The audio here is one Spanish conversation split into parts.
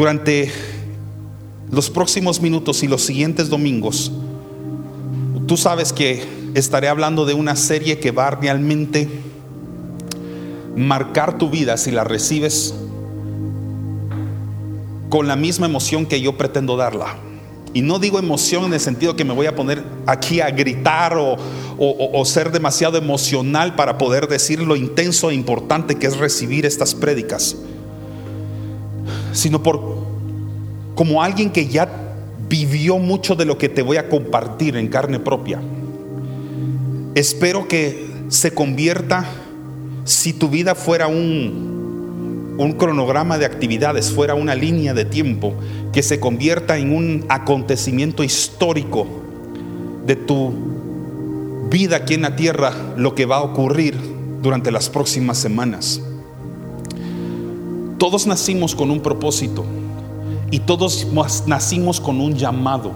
Durante los próximos minutos y los siguientes domingos, tú sabes que estaré hablando de una serie que va a realmente marcar tu vida si la recibes con la misma emoción que yo pretendo darla. Y no digo emoción en el sentido que me voy a poner aquí a gritar o, ser demasiado emocional para poder decir lo intenso e importante que es recibir estas prédicas, sino por como alguien que ya vivió mucho de lo que te voy a compartir en carne propia. Espero que se convierta, si tu vida fuera un un cronograma de actividades, fuera una línea de tiempo que se convierta en un acontecimiento histórico de tu vida aquí en la tierra, lo que va a ocurrir durante las próximas semanas. Todos nacimos con un propósito y todos nacimos con un llamado.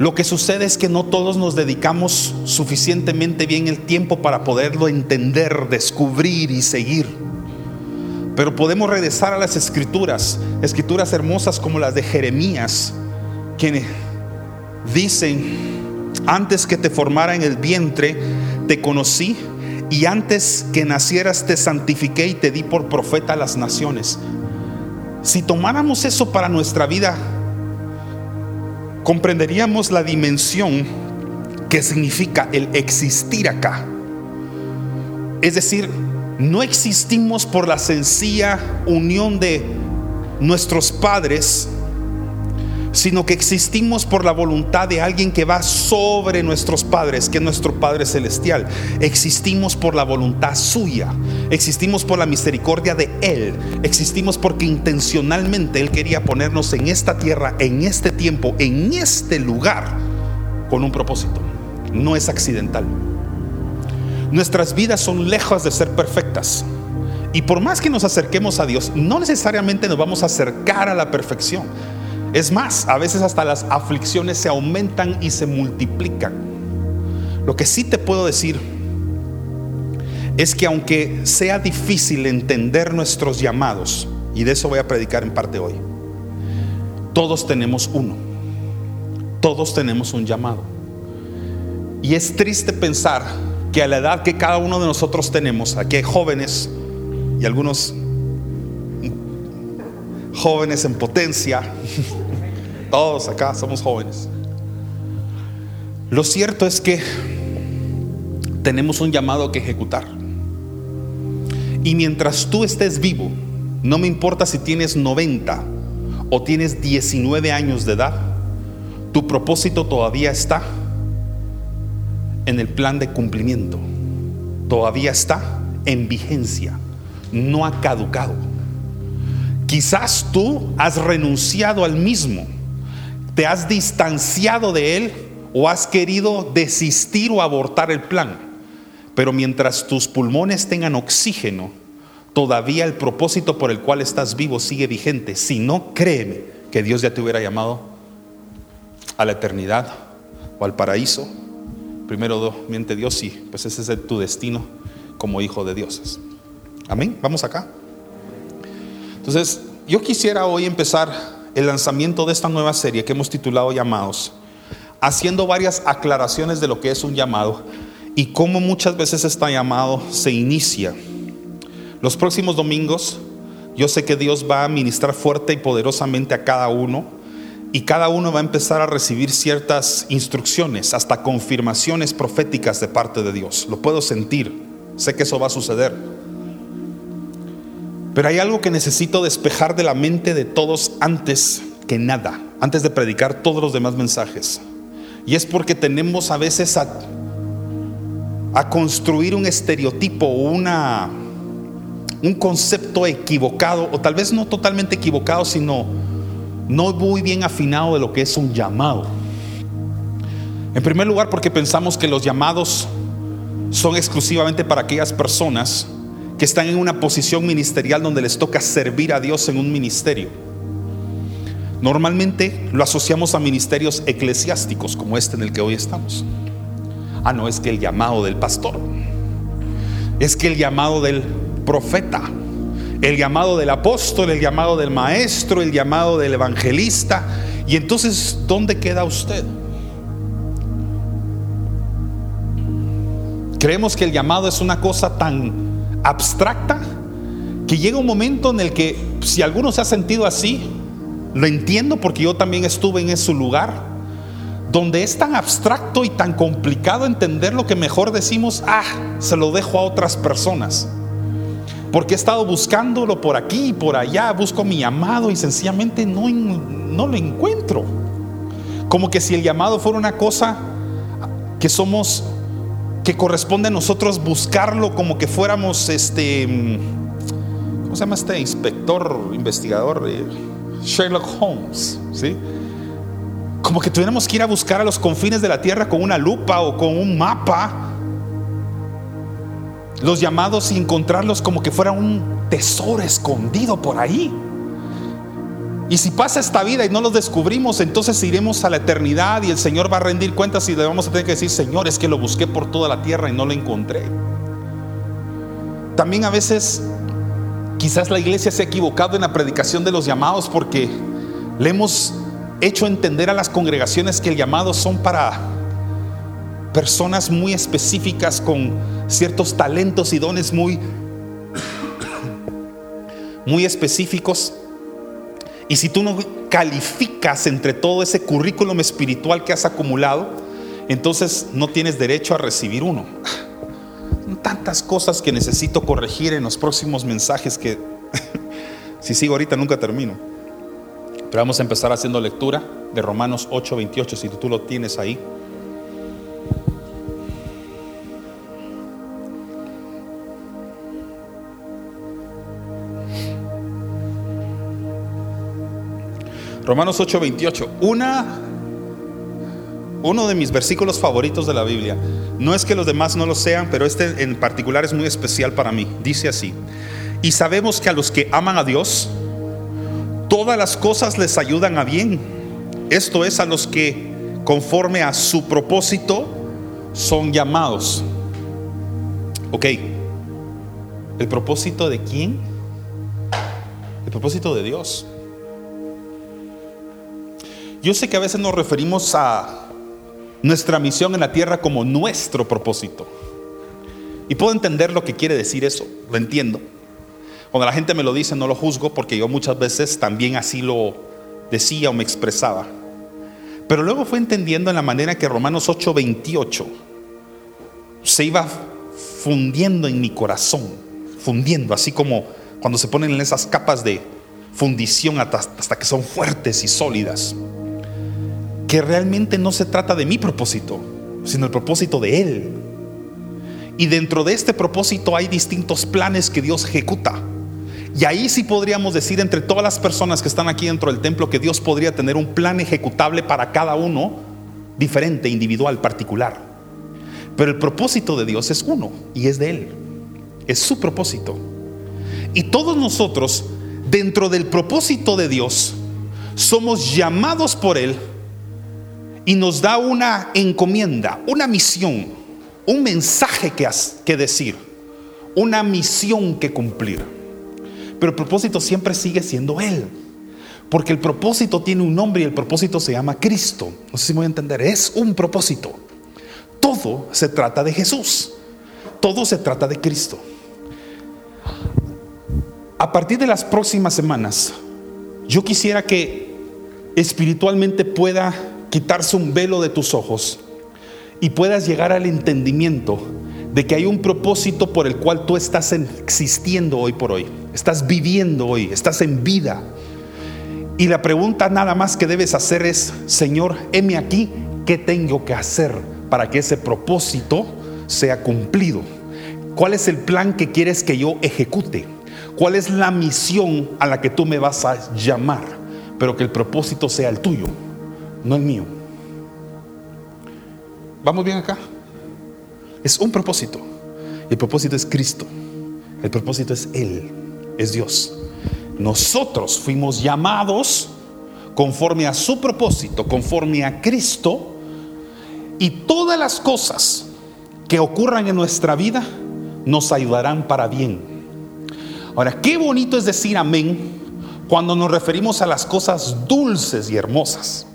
Lo que sucede es que no todos nos dedicamos suficientemente bien el tiempo para poderlo entender, descubrir y seguir. Pero podemos regresar a las escrituras, escrituras hermosas como las de Jeremías, que dicen, antes que te formara en el vientre, te conocí y antes que nacieras te santifiqué y te di por profeta a las naciones. Si tomáramos eso para nuestra vida, comprenderíamos la dimensión que significa el existir acá. Es decir, no existimos por la sencilla unión de nuestros padres, sino que existimos por la voluntad de alguien que va sobre nuestros padres, que es nuestro Padre Celestial. Existimos por la voluntad suya, existimos por la misericordia de Él, existimos porque intencionalmente Él quería ponernos en esta tierra, en este tiempo, en este lugar, con un propósito. No es accidental. Nuestras vidas son lejos de ser perfectas. Y por más que nos acerquemos a Dios, no necesariamente nos vamos a acercar a la perfección. Es más, a veces hasta las aflicciones se aumentan y se multiplican. Lo que sí te puedo decir es que aunque sea difícil entender nuestros llamados, y de eso voy a predicar en parte hoy, todos tenemos uno. Todos tenemos un llamado. Y es triste pensar que a la edad que cada uno de nosotros tenemos, aquí hay jóvenes y algunos jóvenes en potencia, todos acá somos jóvenes. Lo cierto es que tenemos un llamado que ejecutar. Y mientras tú estés vivo, no me importa si tienes 90 o tienes 19 años de edad, tu propósito todavía está en el plan de cumplimiento. Todavía está en vigencia, no ha caducado. Quizás tú has renunciado al mismo, te has distanciado de él o has querido desistir o abortar el plan. Pero mientras tus pulmones tengan oxígeno, todavía el propósito por el cual estás vivo sigue vigente. Si no, créeme que Dios ya te hubiera llamado a la eternidad o al paraíso primero miente Dios, y pues ese es tu destino como hijo de dioses. Amén. Vamos acá. Entonces, yo quisiera hoy empezar el lanzamiento de esta nueva serie que hemos titulado Llamados, haciendo varias aclaraciones de lo que es un llamado y cómo muchas veces este llamado se inicia. Los próximos domingos, yo sé que Dios va a ministrar fuerte y poderosamente a cada uno y cada uno va a empezar a recibir ciertas instrucciones, hasta confirmaciones proféticas de parte de Dios. Lo puedo sentir, sé que eso va a suceder. Pero hay algo que necesito despejar de la mente de todos antes que nada, antes de predicar todos los demás mensajes. Y es porque tenemos a veces a, construir un estereotipo una, un concepto equivocado, o tal vez no totalmente equivocado, sino no muy bien afinado de lo que es un llamado. En primer lugar, porque pensamos que los llamados son exclusivamente para aquellas personas que están en una posición ministerial donde les toca servir a Dios en un ministerio. Normalmente lo asociamos a ministerios eclesiásticos como este en el que hoy estamos. Ah, no, es que el llamado del pastor, es que el llamado del profeta, el llamado del apóstol, el llamado del maestro, el llamado del evangelista. Y entonces, ¿dónde queda usted? Creemos que el llamado es una cosa tan abstracta que llega un momento en el que si alguno se ha sentido así, lo entiendo porque yo también estuve en ese lugar, donde es tan abstracto y tan complicado entender lo que mejor decimos, ah, se lo dejo a otras personas. Porque he estado buscándolo por aquí y por allá, busco mi llamado y sencillamente no, no lo encuentro. Como que si el llamado fuera una cosa que somos que corresponde a nosotros buscarlo como que fuéramos este, ¿cómo se llama este inspector, investigador? Sherlock Holmes, ¿sí? Como que tuviéramos que ir a buscar a los confines de la tierra con una lupa o con un mapa. Los llamados y encontrarlos como que fuera un tesoro escondido por ahí. Y si pasa esta vida y no los descubrimos, entonces iremos a la eternidad y el Señor va a rendir cuentas y le vamos a tener que decir, Señor, es que lo busqué por toda la tierra y no lo encontré. También a veces quizás la iglesia se ha equivocado en la predicación de los llamados porque le hemos hecho entender a las congregaciones que el llamado son para personas muy específicas con ciertos talentos y dones muy muy específicos y si tú no calificas entre todo ese currículum espiritual que has acumulado, entonces no tienes derecho a recibir uno. Tantas cosas que necesito corregir en los próximos mensajes que si sigo ahorita nunca termino. Pero vamos a empezar haciendo lectura de Romanos 8:28, si tú lo tienes ahí. Romanos 8:28, una uno de mis versículos favoritos de la Biblia. No es que los demás no lo sean, pero este en particular es muy especial para mí. Dice así: "Y sabemos que a los que aman a Dios, todas las cosas les ayudan a bien. Esto es a los que conforme a su propósito son llamados." Ok. ¿El propósito de quién? El propósito de Dios. Yo sé que a veces nos referimos a nuestra misión en la tierra como nuestro propósito. Y puedo entender lo que quiere decir eso, lo entiendo. Cuando la gente me lo dice no lo juzgo porque yo muchas veces también así lo decía o me expresaba. Pero luego fue entendiendo en la manera que Romanos 8:28 se iba fundiendo en mi corazón, fundiendo, así como cuando se ponen en esas capas de fundición hasta, hasta que son fuertes y sólidas que realmente no se trata de mi propósito, sino el propósito de Él. Y dentro de este propósito hay distintos planes que Dios ejecuta. Y ahí sí podríamos decir entre todas las personas que están aquí dentro del templo que Dios podría tener un plan ejecutable para cada uno, diferente, individual, particular. Pero el propósito de Dios es uno y es de Él. Es su propósito. Y todos nosotros, dentro del propósito de Dios, somos llamados por Él y nos da una encomienda, una misión, un mensaje que, que decir, una misión que cumplir. Pero el propósito siempre sigue siendo Él. Porque el propósito tiene un nombre y el propósito se llama Cristo. No sé si me voy a entender. Es un propósito. Todo se trata de Jesús. Todo se trata de Cristo. A partir de las próximas semanas, yo quisiera que espiritualmente pueda quitarse un velo de tus ojos y puedas llegar al entendimiento de que hay un propósito por el cual tú estás existiendo hoy por hoy, estás viviendo hoy, estás en vida. Y la pregunta nada más que debes hacer es, Señor, heme aquí, ¿qué tengo que hacer para que ese propósito sea cumplido? ¿Cuál es el plan que quieres que yo ejecute? ¿Cuál es la misión a la que tú me vas a llamar? Pero que el propósito sea el tuyo no el mío. ¿Vamos bien acá? Es un propósito. El propósito es Cristo. El propósito es Él, es Dios. Nosotros fuimos llamados conforme a su propósito, conforme a Cristo, y todas las cosas que ocurran en nuestra vida nos ayudarán para bien. Ahora, qué bonito es decir amén cuando nos referimos a las cosas dulces y hermosas.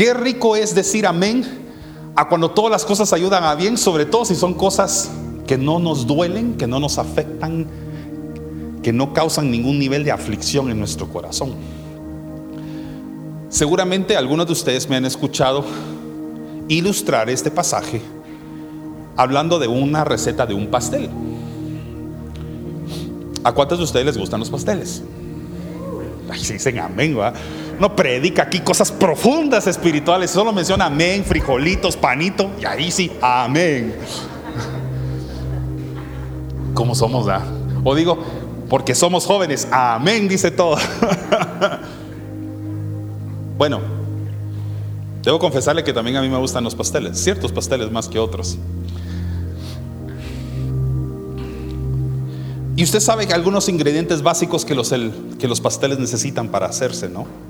Qué rico es decir amén a cuando todas las cosas ayudan a bien, sobre todo si son cosas que no nos duelen, que no nos afectan, que no causan ningún nivel de aflicción en nuestro corazón. Seguramente algunos de ustedes me han escuchado ilustrar este pasaje hablando de una receta de un pastel. ¿A cuántos de ustedes les gustan los pasteles? Ay, se dicen amén, ¿va? No predica aquí cosas profundas espirituales, solo menciona amén, frijolitos, panito, y ahí sí, amén. ¿Cómo somos, ¿va? O digo, porque somos jóvenes, amén, dice todo. bueno, debo confesarle que también a mí me gustan los pasteles, ciertos pasteles más que otros. Y usted sabe que algunos ingredientes básicos que los, que los pasteles necesitan para hacerse, ¿no?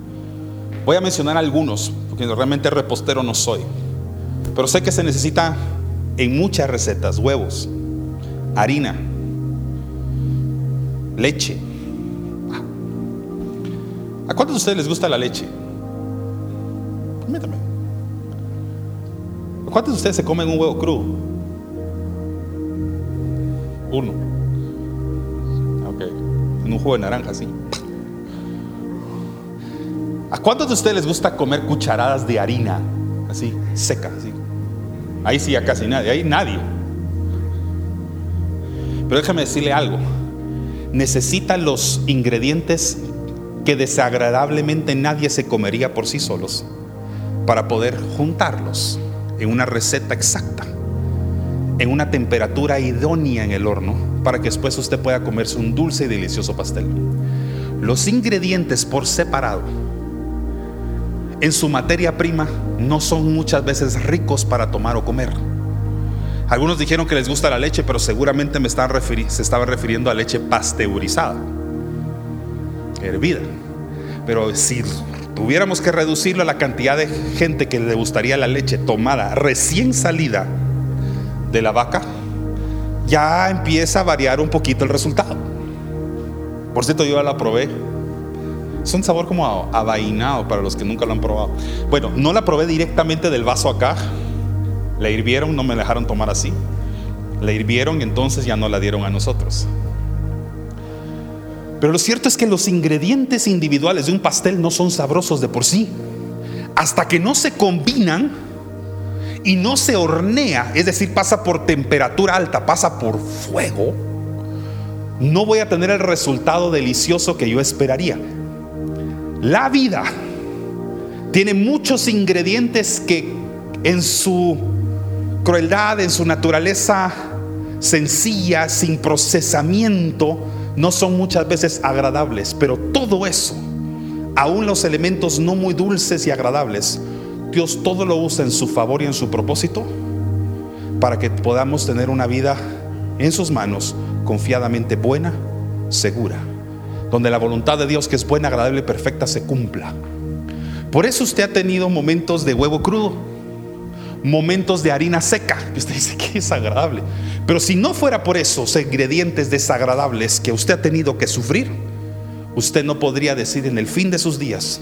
Voy a mencionar algunos, porque realmente repostero no soy. Pero sé que se necesita en muchas recetas, huevos, harina, leche. ¿A cuántos de ustedes les gusta la leche? Permítame. ¿A cuántos de ustedes se comen un huevo crudo? Uno un jugo de naranja así. ¿A cuántos de ustedes les gusta comer cucharadas de harina así, seca, así? Ahí sí, a casi nadie, ahí nadie. Pero déjame decirle algo. Necesita los ingredientes que desagradablemente nadie se comería por sí solos para poder juntarlos en una receta exacta, en una temperatura idónea en el horno para que después usted pueda comerse un dulce y delicioso pastel. Los ingredientes por separado en su materia prima no son muchas veces ricos para tomar o comer. Algunos dijeron que les gusta la leche, pero seguramente me están se estaba refiriendo a leche pasteurizada, hervida. Pero si tuviéramos que reducirlo a la cantidad de gente que le gustaría la leche tomada recién salida de la vaca, ya empieza a variar un poquito el resultado. Por cierto, yo la probé. Es un sabor como avainado para los que nunca lo han probado. Bueno, no la probé directamente del vaso acá. La hirvieron, no me dejaron tomar así. La hirvieron entonces ya no la dieron a nosotros. Pero lo cierto es que los ingredientes individuales de un pastel no son sabrosos de por sí. Hasta que no se combinan y no se hornea, es decir, pasa por temperatura alta, pasa por fuego, no voy a tener el resultado delicioso que yo esperaría. La vida tiene muchos ingredientes que en su crueldad, en su naturaleza sencilla, sin procesamiento, no son muchas veces agradables, pero todo eso, aún los elementos no muy dulces y agradables, Dios todo lo usa en su favor y en su propósito para que podamos tener una vida en sus manos confiadamente buena, segura, donde la voluntad de Dios que es buena, agradable y perfecta se cumpla. Por eso usted ha tenido momentos de huevo crudo, momentos de harina seca, que usted dice que es agradable. Pero si no fuera por esos ingredientes desagradables que usted ha tenido que sufrir, usted no podría decir en el fin de sus días,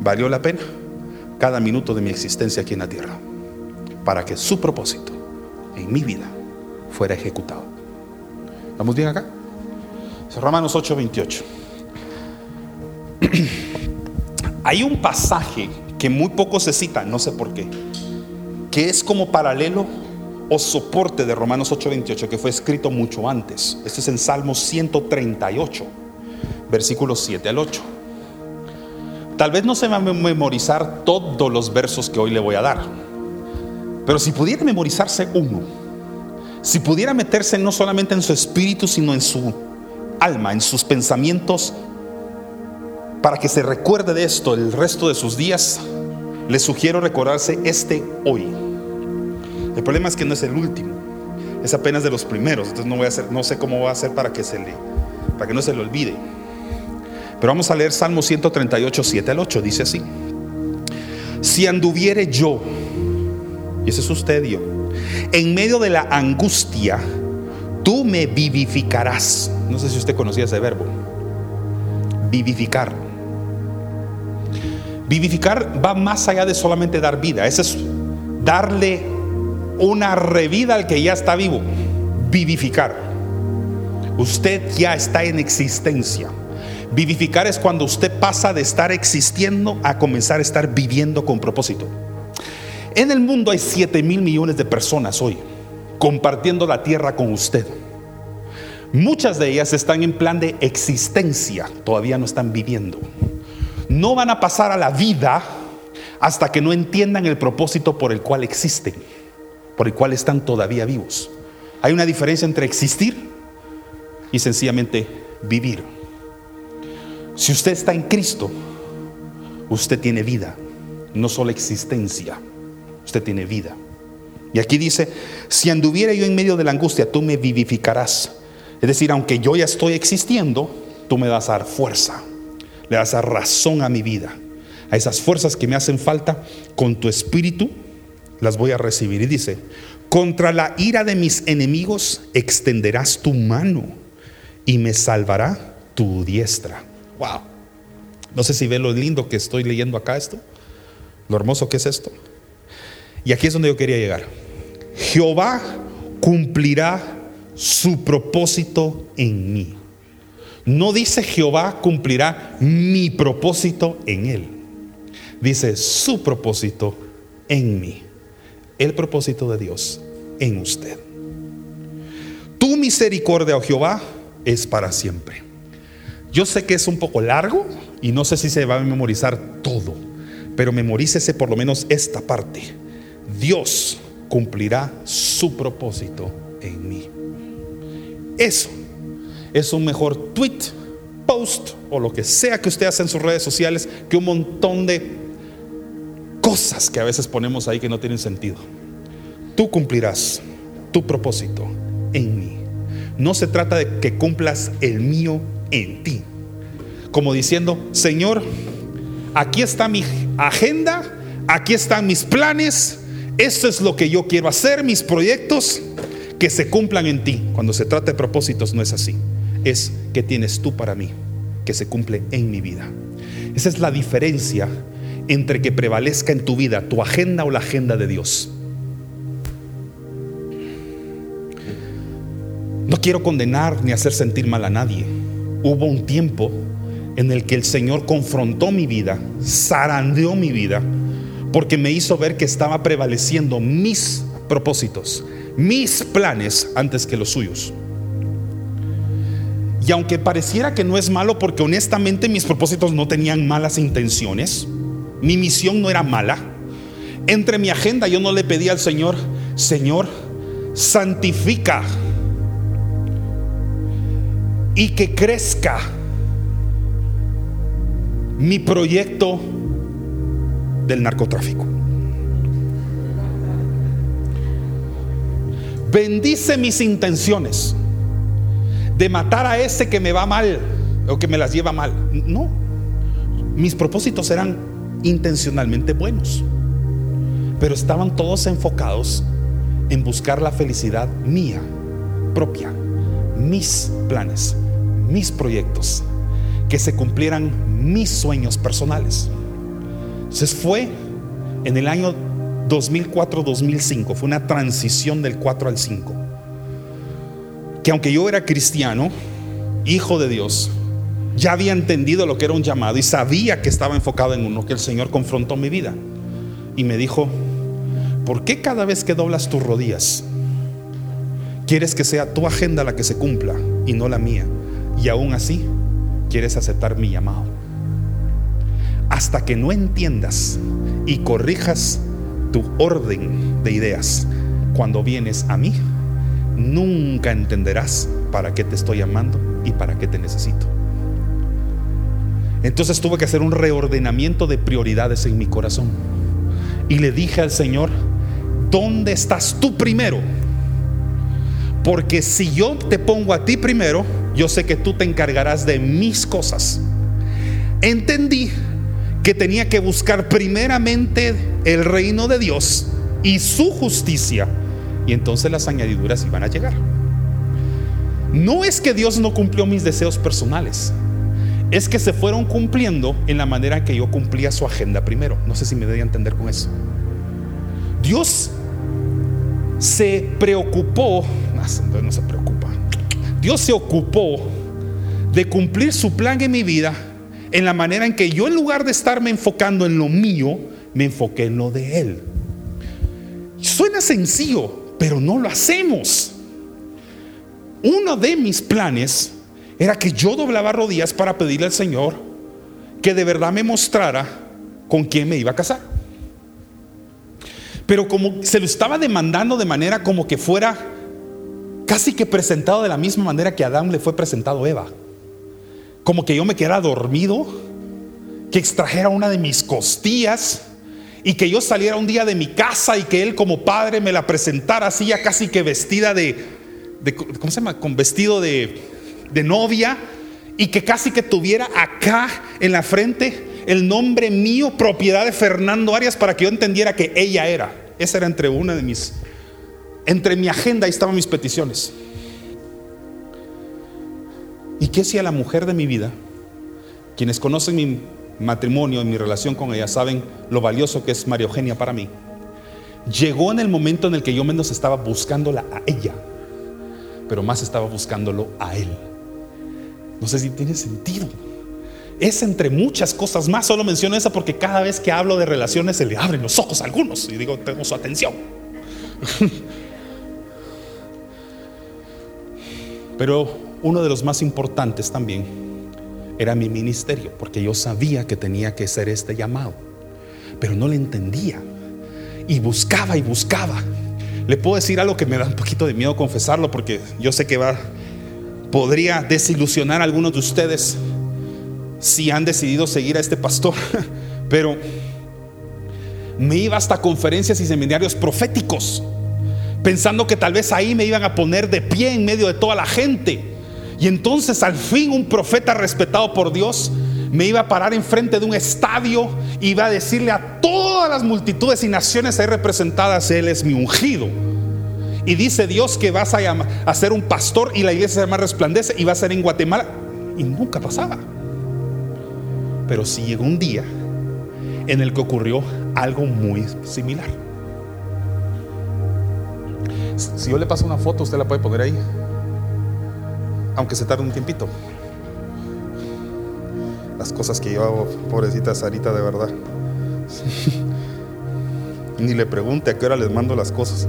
¿valió la pena? cada minuto de mi existencia aquí en la tierra, para que su propósito en mi vida fuera ejecutado. ¿Estamos bien acá? Romanos 8:28. Hay un pasaje que muy poco se cita, no sé por qué, que es como paralelo o soporte de Romanos 8:28, que fue escrito mucho antes. Este es en Salmos 138, versículos 7 al 8. Tal vez no se va a memorizar todos los versos que hoy le voy a dar, pero si pudiera memorizarse uno, si pudiera meterse no solamente en su espíritu, sino en su alma, en sus pensamientos, para que se recuerde de esto el resto de sus días, le sugiero recordarse este hoy. El problema es que no es el último, es apenas de los primeros, entonces no voy a hacer, no sé cómo va a hacer para que se le, para que no se le olvide. Pero vamos a leer Salmo 138, 7 al 8. Dice así. Si anduviere yo, y ese es usted, Dios, en medio de la angustia, tú me vivificarás. No sé si usted conocía ese verbo. Vivificar. Vivificar va más allá de solamente dar vida. Es darle una revida al que ya está vivo. Vivificar. Usted ya está en existencia. Vivificar es cuando usted pasa de estar existiendo a comenzar a estar viviendo con propósito. En el mundo hay 7 mil millones de personas hoy compartiendo la tierra con usted. Muchas de ellas están en plan de existencia, todavía no están viviendo. No van a pasar a la vida hasta que no entiendan el propósito por el cual existen, por el cual están todavía vivos. Hay una diferencia entre existir y sencillamente vivir. Si usted está en Cristo, usted tiene vida, no solo existencia, usted tiene vida. Y aquí dice, si anduviera yo en medio de la angustia, tú me vivificarás. Es decir, aunque yo ya estoy existiendo, tú me vas a dar fuerza, le vas a razón a mi vida. A esas fuerzas que me hacen falta, con tu espíritu las voy a recibir. Y dice, contra la ira de mis enemigos extenderás tu mano y me salvará tu diestra. Wow. No sé si ve lo lindo que estoy leyendo acá esto, lo hermoso que es esto. Y aquí es donde yo quería llegar. Jehová cumplirá su propósito en mí. No dice Jehová cumplirá mi propósito en él. Dice su propósito en mí. El propósito de Dios en usted. Tu misericordia, oh Jehová, es para siempre. Yo sé que es un poco largo y no sé si se va a memorizar todo, pero memorícese por lo menos esta parte Dios cumplirá su propósito en mí. Eso es un mejor tweet, post o lo que sea que usted hace en sus redes sociales que un montón de cosas que a veces ponemos ahí que no tienen sentido. Tú cumplirás tu propósito en mí. No se trata de que cumplas el mío en ti. Como diciendo, Señor, aquí está mi agenda, aquí están mis planes, esto es lo que yo quiero hacer, mis proyectos, que se cumplan en ti. Cuando se trata de propósitos no es así. Es que tienes tú para mí, que se cumple en mi vida. Esa es la diferencia entre que prevalezca en tu vida tu agenda o la agenda de Dios. No quiero condenar ni hacer sentir mal a nadie. Hubo un tiempo en el que el Señor confrontó mi vida, zarandeó mi vida porque me hizo ver que estaba prevaleciendo mis propósitos, mis planes antes que los suyos. Y aunque pareciera que no es malo, porque honestamente mis propósitos no tenían malas intenciones, mi misión no era mala, entre mi agenda yo no le pedí al Señor, Señor, santifica y que crezca mi proyecto del narcotráfico. Bendice mis intenciones de matar a ese que me va mal o que me las lleva mal. No, mis propósitos eran intencionalmente buenos, pero estaban todos enfocados en buscar la felicidad mía, propia, mis planes, mis proyectos, que se cumplieran mis sueños personales. Entonces fue en el año 2004-2005, fue una transición del 4 al 5. Que aunque yo era cristiano, hijo de Dios, ya había entendido lo que era un llamado y sabía que estaba enfocado en uno, que el Señor confrontó mi vida. Y me dijo, ¿por qué cada vez que doblas tus rodillas, quieres que sea tu agenda la que se cumpla y no la mía? Y aún así, quieres aceptar mi llamado hasta que no entiendas y corrijas tu orden de ideas cuando vienes a mí, nunca entenderás para qué te estoy llamando y para qué te necesito. Entonces tuve que hacer un reordenamiento de prioridades en mi corazón. Y le dije al Señor, ¿dónde estás tú primero? Porque si yo te pongo a ti primero, yo sé que tú te encargarás de mis cosas. Entendí que tenía que buscar primeramente el reino de Dios y su justicia. Y entonces las añadiduras iban a llegar. no es que Dios no cumplió mis deseos personales, es que se fueron cumpliendo en la manera que yo cumplía su agenda primero. No sé si me doy a entender con eso. Dios se preocupó, no, no se preocupa, Dios se ocupó de cumplir su plan en mi vida en la manera en que yo en lugar de estarme enfocando en lo mío, me enfoqué en lo de Él. Suena sencillo, pero no lo hacemos. Uno de mis planes era que yo doblaba rodillas para pedirle al Señor que de verdad me mostrara con quién me iba a casar. Pero como se lo estaba demandando de manera como que fuera casi que presentado de la misma manera que Adán le fue presentado a Eva. Como que yo me quedara dormido, que extrajera una de mis costillas y que yo saliera un día de mi casa y que él como padre me la presentara así ya casi que vestida de ¿cómo se llama? Con vestido de, de novia y que casi que tuviera acá en la frente el nombre mío, propiedad de Fernando Arias, para que yo entendiera que ella era. Esa era entre una de mis, entre mi agenda ahí estaban mis peticiones. ¿Y qué si a la mujer de mi vida? Quienes conocen mi matrimonio y mi relación con ella saben lo valioso que es María Eugenia para mí. Llegó en el momento en el que yo menos estaba buscándola a ella pero más estaba buscándolo a Él. No sé si tiene sentido. Es entre muchas cosas más. Solo menciono esa porque cada vez que hablo de relaciones se le abren los ojos a algunos. Y digo, tengo su atención. Pero uno de los más importantes también era mi ministerio, porque yo sabía que tenía que ser este llamado, pero no le entendía. Y buscaba y buscaba. Le puedo decir algo que me da un poquito de miedo confesarlo porque yo sé que va podría desilusionar a algunos de ustedes si han decidido seguir a este pastor, pero me iba hasta conferencias y seminarios proféticos, pensando que tal vez ahí me iban a poner de pie en medio de toda la gente. Y entonces al fin un profeta respetado por Dios me iba a parar enfrente de un estadio y iba a decirle a todas las multitudes y naciones ahí representadas, Él es mi ungido. Y dice Dios que vas a, llamar, a ser un pastor y la iglesia se llama Resplandece y va a ser en Guatemala. Y nunca pasaba. Pero sí llegó un día en el que ocurrió algo muy similar. Si yo le paso una foto, usted la puede poner ahí. Aunque se tarde un tiempito las cosas que yo pobrecita Sarita, de verdad. Ni le pregunte a qué hora les mando las cosas.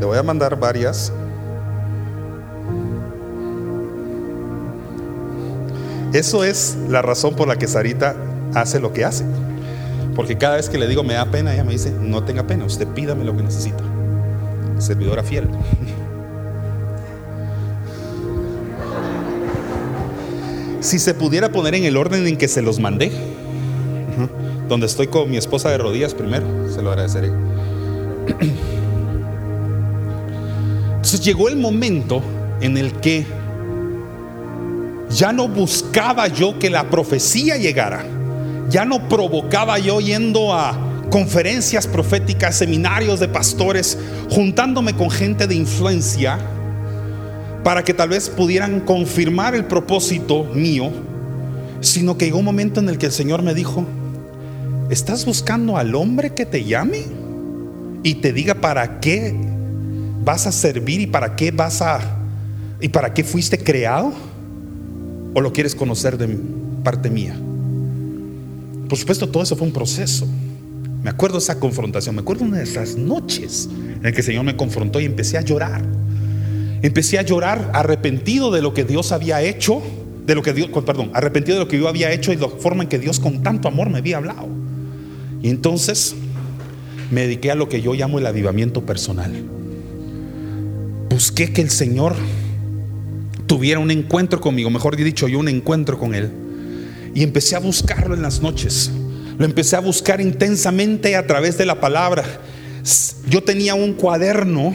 Le voy a mandar varias. Eso es la razón por la que Sarita hace lo que hace. Porque cada vez que le digo me da pena, ella me dice, no tenga pena, usted pídame lo que necesita. Servidora fiel. Si se pudiera poner en el orden en que se los mandé, donde estoy con mi esposa de rodillas primero, se lo agradeceré. Entonces llegó el momento en el que ya no buscaba yo que la profecía llegara, ya no provocaba yo yendo a conferencias proféticas, seminarios de pastores, juntándome con gente de influencia para que tal vez pudieran confirmar el propósito mío, sino que llegó un momento en el que el Señor me dijo, ¿estás buscando al hombre que te llame y te diga para qué vas a servir y para qué vas a y para qué fuiste creado? ¿O lo quieres conocer de parte mía? Por supuesto, todo eso fue un proceso. Me acuerdo esa confrontación, me acuerdo una de esas noches en que el Señor me confrontó y empecé a llorar. Empecé a llorar arrepentido de lo que Dios había hecho, de lo que Dios, perdón, arrepentido de lo que yo había hecho y la forma en que Dios con tanto amor me había hablado. Y entonces me dediqué a lo que yo llamo el avivamiento personal. Busqué que el Señor tuviera un encuentro conmigo, mejor dicho, yo un encuentro con Él. Y empecé a buscarlo en las noches. Lo empecé a buscar intensamente a través de la palabra. Yo tenía un cuaderno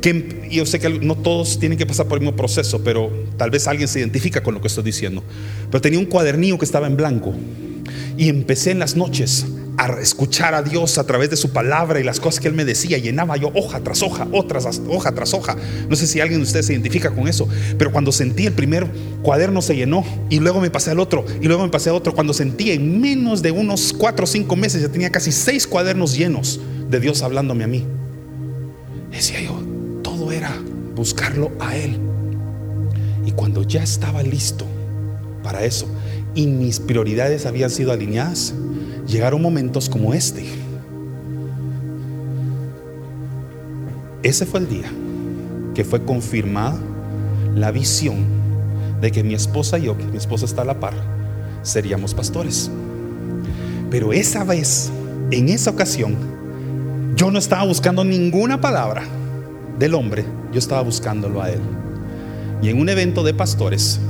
que yo sé que no todos tienen que pasar por el mismo proceso, pero tal vez alguien se identifica con lo que estoy diciendo. Pero tenía un cuadernillo que estaba en blanco y empecé en las noches a escuchar a Dios a través de su palabra y las cosas que Él me decía. Llenaba yo hoja tras hoja, otras hoja tras hoja. No sé si alguien de ustedes se identifica con eso, pero cuando sentí el primer cuaderno se llenó y luego me pasé al otro y luego me pasé al otro. Cuando sentí en menos de unos cuatro o cinco meses ya tenía casi seis cuadernos llenos de Dios hablándome a mí. Decía yo, era buscarlo a Él. Y cuando ya estaba listo para eso y mis prioridades habían sido alineadas, llegaron momentos como este. Ese fue el día que fue confirmada la visión de que mi esposa y yo, que mi esposa está a la par, seríamos pastores. Pero esa vez, en esa ocasión, yo no estaba buscando ninguna palabra del hombre, yo estaba buscándolo a él. Y en un evento de pastores,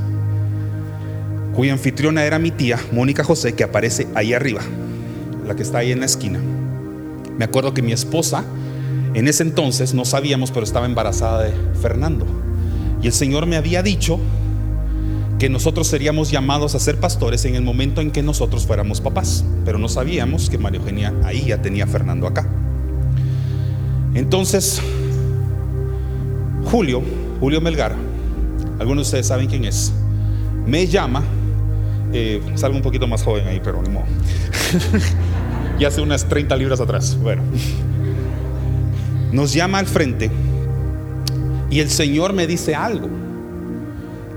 cuya anfitriona era mi tía, Mónica José, que aparece ahí arriba, la que está ahí en la esquina. Me acuerdo que mi esposa, en ese entonces, no sabíamos, pero estaba embarazada de Fernando. Y el Señor me había dicho que nosotros seríamos llamados a ser pastores en el momento en que nosotros fuéramos papás. Pero no sabíamos que María Eugenia ahí ya tenía a Fernando acá. Entonces, Julio, Julio Melgar, algunos de ustedes saben quién es, me llama, eh, salgo un poquito más joven ahí, pero no. y hace unas 30 libras atrás. Bueno, nos llama al frente y el Señor me dice algo.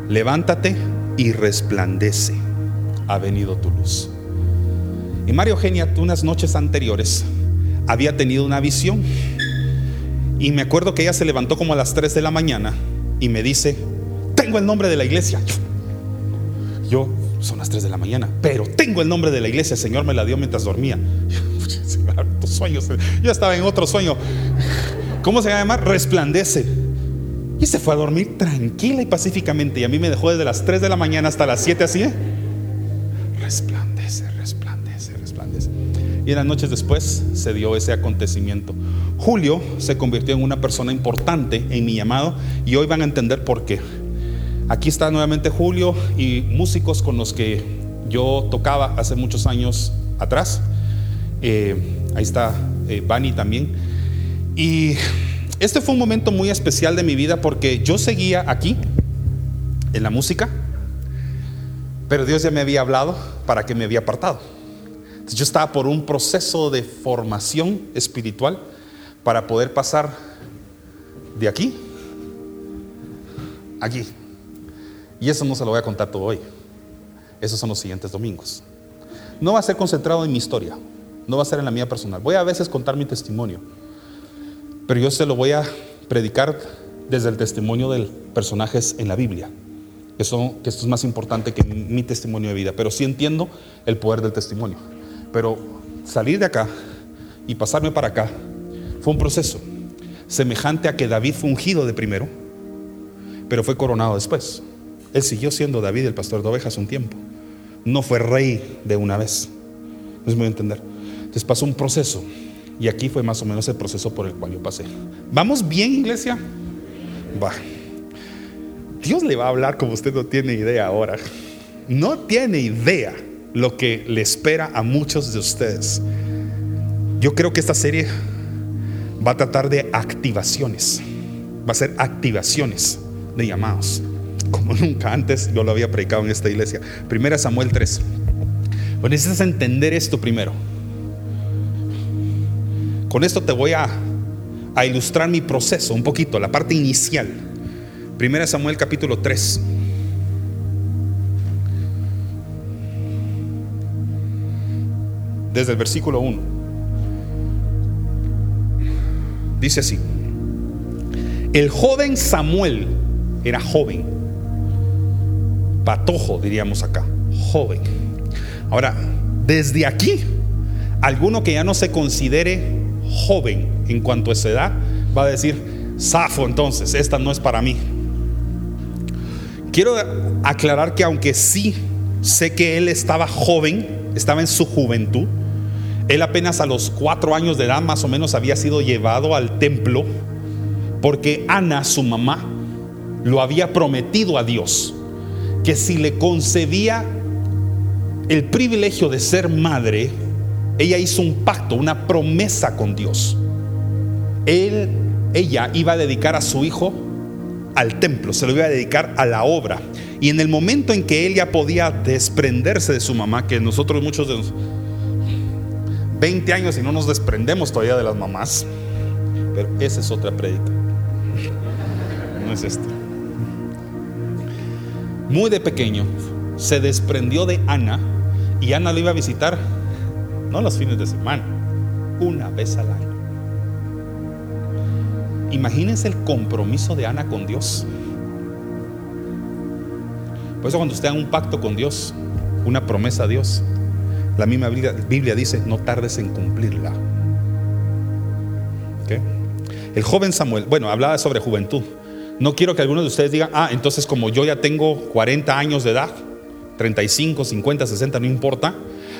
Levántate y resplandece. Ha venido tu luz. Y Mario Eugenia, unas noches anteriores, había tenido una visión. Y me acuerdo que ella se levantó como a las 3 de la mañana y me dice, tengo el nombre de la iglesia. Yo, son las 3 de la mañana, pero tengo el nombre de la iglesia, el Señor me la dio mientras dormía. sueños, yo estaba en otro sueño. ¿Cómo se llama? Resplandece. Y se fue a dormir tranquila y pacíficamente. Y a mí me dejó desde las 3 de la mañana hasta las 7 así. ¿eh? Resplandece. Y en las noches después se dio ese acontecimiento. Julio se convirtió en una persona importante en mi llamado y hoy van a entender por qué. Aquí está nuevamente Julio y músicos con los que yo tocaba hace muchos años atrás. Eh, ahí está eh, Bani también. Y este fue un momento muy especial de mi vida porque yo seguía aquí, en la música, pero Dios ya me había hablado para que me había apartado. Yo estaba por un proceso de formación espiritual para poder pasar de aquí aquí. Y eso no se lo voy a contar todo hoy. Esos son los siguientes domingos. No va a ser concentrado en mi historia, no va a ser en la mía personal. Voy a veces contar mi testimonio, pero yo se lo voy a predicar desde el testimonio de personajes en la Biblia. Que, que esto es más importante que mi testimonio de vida, pero sí entiendo el poder del testimonio. Pero salir de acá y pasarme para acá fue un proceso semejante a que David fue ungido de primero, pero fue coronado después. Él siguió siendo David el pastor de ovejas un tiempo. No fue rey de una vez. No es muy entender. Entonces pasó un proceso. Y aquí fue más o menos el proceso por el cual yo pasé. ¿Vamos bien, iglesia? Va. Dios le va a hablar como usted no tiene idea ahora. No tiene idea lo que le espera a muchos de ustedes. Yo creo que esta serie va a tratar de activaciones. Va a ser activaciones de llamados como nunca antes yo lo había predicado en esta iglesia. Primera Samuel 3. Pues necesitas entender esto primero. Con esto te voy a, a ilustrar mi proceso un poquito, la parte inicial. Primera Samuel capítulo 3. Desde el versículo 1. Dice así. El joven Samuel era joven patojo, diríamos acá, joven. Ahora, desde aquí, alguno que ya no se considere joven en cuanto a esa edad, va a decir, zafo entonces, esta no es para mí. Quiero aclarar que aunque sí sé que él estaba joven, estaba en su juventud, él apenas a los cuatro años de edad más o menos había sido llevado al templo porque Ana, su mamá, lo había prometido a Dios que si le concedía el privilegio de ser madre, ella hizo un pacto, una promesa con Dios. Él, ella iba a dedicar a su hijo al templo, se lo iba a dedicar a la obra. Y en el momento en que él ya podía desprenderse de su mamá, que nosotros muchos de los 20 años y no nos desprendemos todavía de las mamás, pero esa es otra prédica. No es esta. Muy de pequeño se desprendió de Ana y Ana lo iba a visitar no los fines de semana, una vez al año. Imagínense el compromiso de Ana con Dios. Por eso cuando usted haga un pacto con Dios, una promesa a Dios, la misma Biblia, dice, no tardes en cumplirla. El joven Samuel, bueno, hablaba sobre juventud. No quiero que algunos de ustedes digan, ah, entonces como yo ya tengo 40 años de edad, 35, 50, 60, no importa.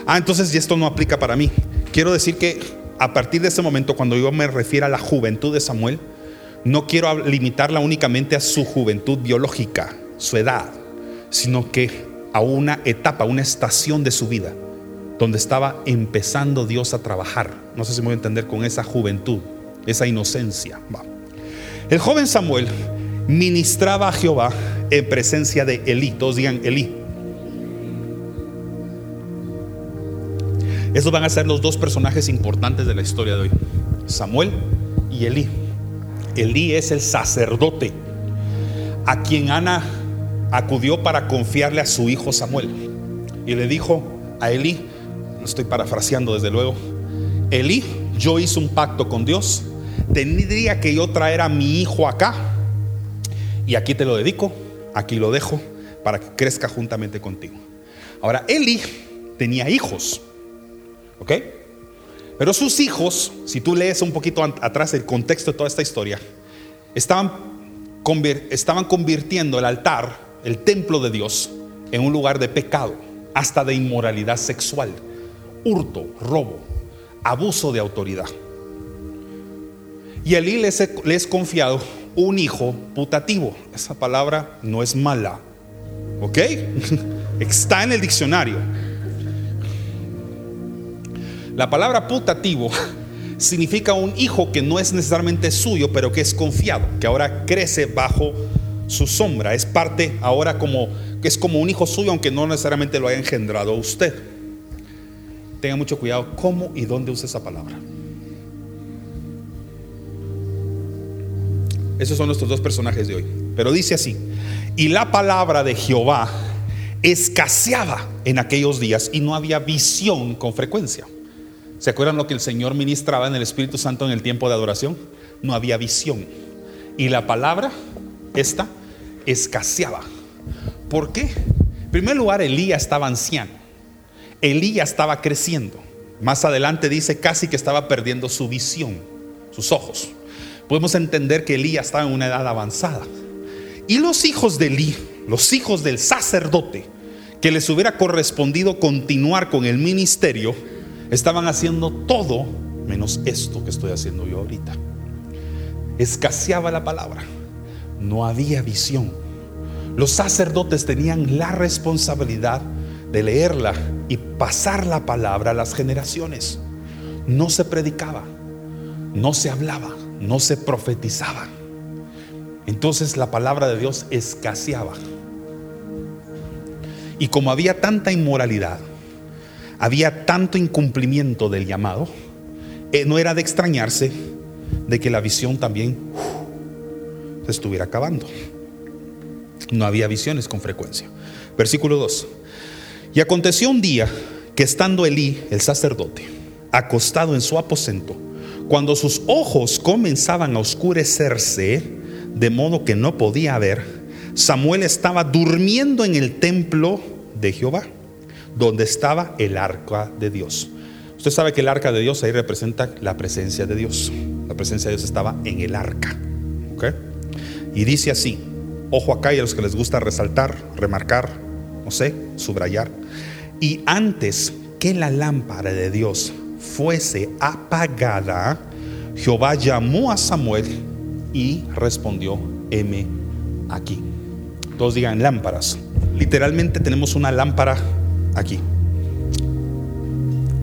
Ah, entonces esto no aplica para mí. Quiero decir que a partir de ese momento, cuando yo me refiero a la juventud de Samuel, no quiero limitarla únicamente a su juventud biológica, su edad, sino que a una etapa, una estación de su vida, donde estaba empezando Dios a trabajar. No sé si me voy a entender con esa juventud, esa inocencia. El joven Samuel ministraba a Jehová en presencia de Elí. Todos digan Elí. Esos van a ser los dos personajes importantes de la historia de hoy. Samuel y Elí. Elí es el sacerdote a quien Ana acudió para confiarle a su hijo Samuel. Y le dijo a Elí, lo estoy parafraseando desde luego, Elí, yo hice un pacto con Dios, tendría que yo traer a mi hijo acá y aquí te lo dedico, aquí lo dejo para que crezca juntamente contigo. Ahora, Eli tenía hijos, ¿ok? Pero sus hijos, si tú lees un poquito atrás el contexto de toda esta historia, estaban, estaban convirtiendo el altar, el templo de Dios, en un lugar de pecado, hasta de inmoralidad sexual, hurto, robo, abuso de autoridad. Y Elí les, les confiado un hijo putativo. Esa palabra no es mala, ¿ok? Está en el diccionario. La palabra putativo significa un hijo que no es necesariamente suyo, pero que es confiado, que ahora crece bajo su sombra. Es parte ahora como es como un hijo suyo, aunque no necesariamente lo haya engendrado usted. Tenga mucho cuidado cómo y dónde usa esa palabra. Esos son nuestros dos personajes de hoy. Pero dice así, y la palabra de Jehová escaseaba en aquellos días y no había visión con frecuencia. ¿Se acuerdan lo que el Señor ministraba en el Espíritu Santo en el tiempo de adoración? No había visión. Y la palabra, esta, escaseaba. ¿Por qué? En primer lugar, Elías estaba anciano. Elías estaba creciendo. Más adelante dice casi que estaba perdiendo su visión, sus ojos. Podemos entender que Elías estaba en una edad avanzada. Y los hijos de Elí, los hijos del sacerdote, que les hubiera correspondido continuar con el ministerio, estaban haciendo todo menos esto que estoy haciendo yo ahorita. Escaseaba la palabra, no había visión. Los sacerdotes tenían la responsabilidad de leerla y pasar la palabra a las generaciones. No se predicaba, no se hablaba, no se profetizaba. Entonces la palabra de Dios escaseaba. Y como había tanta inmoralidad, había tanto incumplimiento del llamado, eh, no era de extrañarse de que la visión también se estuviera acabando. No había visiones con frecuencia. Versículo 2. Y aconteció un día que estando Elí, el sacerdote, acostado en su aposento, cuando sus ojos comenzaban a oscurecerse, de modo que no podía ver, Samuel estaba durmiendo en el templo de Jehová donde estaba el arca de Dios. Usted sabe que el arca de Dios ahí representa la presencia de Dios. La presencia de Dios estaba en el arca. Y dice así, ojo acá y a los que les gusta resaltar, remarcar, no sé, subrayar. Y antes que la lámpara de Dios fuese apagada, Jehová llamó a Samuel y respondió, heme aquí. Todos digan lámparas. Literalmente tenemos una lámpara aquí.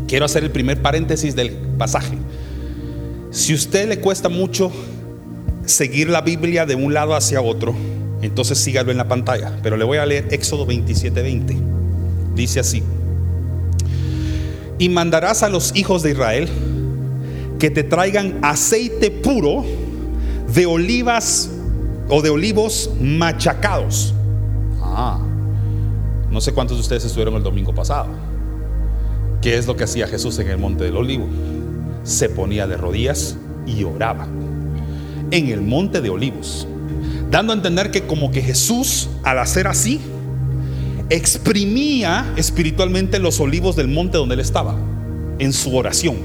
Quiero hacer el primer paréntesis del pasaje. Si a usted le cuesta mucho seguir la Biblia de un lado hacia otro, entonces sígalo en la pantalla. Pero le voy a leer Éxodo 27, 20. Dice así. Y mandarás a los hijos de Israel que te traigan aceite puro de olivas o de olivos machacados. Ah, no sé cuántos de ustedes estuvieron el domingo pasado. ¿Qué es lo que hacía Jesús en el monte del olivo? Se ponía de rodillas y oraba en el monte de olivos, dando a entender que como que Jesús al hacer así, exprimía espiritualmente los olivos del monte donde él estaba, en su oración.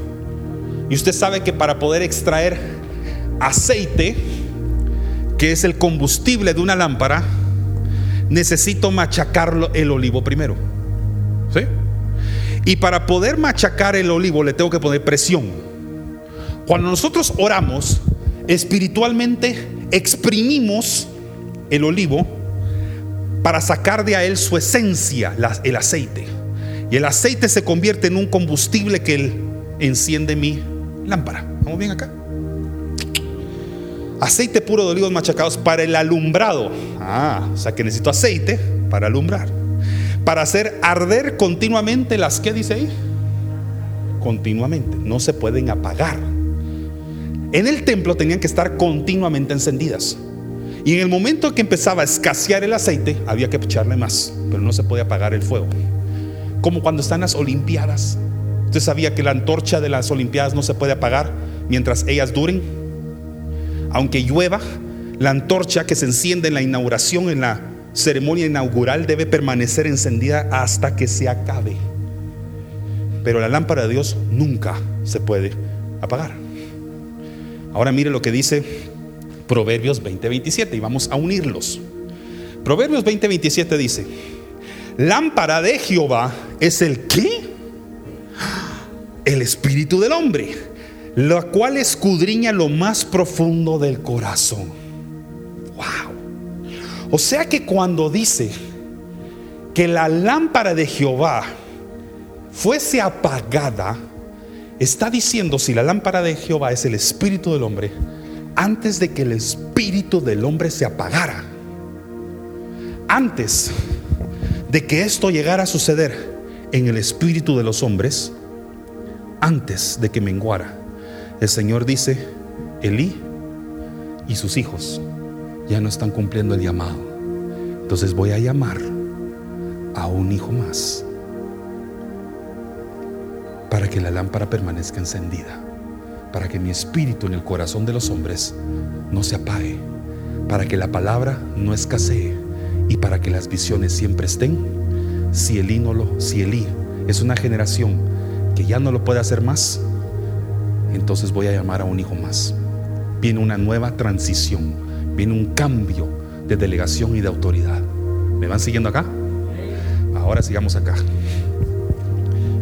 Y usted sabe que para poder extraer aceite, que es el combustible de una lámpara, necesito machacar el olivo primero. ¿Sí? Y para poder machacar el olivo le tengo que poner presión. Cuando nosotros oramos, espiritualmente exprimimos el olivo para sacar de a él su esencia, el aceite. Y el aceite se convierte en un combustible que él enciende mi lámpara. ¿Vamos bien acá? Aceite puro de olivos machacados para el alumbrado. Ah, o sea que necesito aceite para alumbrar. Para hacer arder continuamente las que dice ahí. Continuamente. No se pueden apagar. En el templo tenían que estar continuamente encendidas. Y en el momento que empezaba a escasear el aceite, había que echarle más, pero no se podía apagar el fuego. Como cuando están las Olimpiadas. Usted sabía que la antorcha de las Olimpiadas no se puede apagar mientras ellas duren. Aunque llueva, la antorcha que se enciende en la inauguración, en la ceremonia inaugural, debe permanecer encendida hasta que se acabe. Pero la lámpara de Dios nunca se puede apagar. Ahora mire lo que dice Proverbios 20:27 y vamos a unirlos. Proverbios 20:27 dice, lámpara de Jehová es el qué? El espíritu del hombre, la cual escudriña lo más profundo del corazón. Wow. O sea que cuando dice que la lámpara de Jehová fuese apagada, está diciendo si la lámpara de Jehová es el espíritu del hombre, antes de que el espíritu del hombre se apagara, antes de que esto llegara a suceder en el espíritu de los hombres, antes de que menguara, el Señor dice, Elí y sus hijos ya no están cumpliendo el llamado. Entonces voy a llamar a un hijo más para que la lámpara permanezca encendida para que mi espíritu en el corazón de los hombres no se apague, para que la palabra no escasee y para que las visiones siempre estén. Si Elí no lo, si Elí es una generación que ya no lo puede hacer más, entonces voy a llamar a un hijo más. Viene una nueva transición, viene un cambio de delegación y de autoridad. ¿Me van siguiendo acá? Ahora sigamos acá.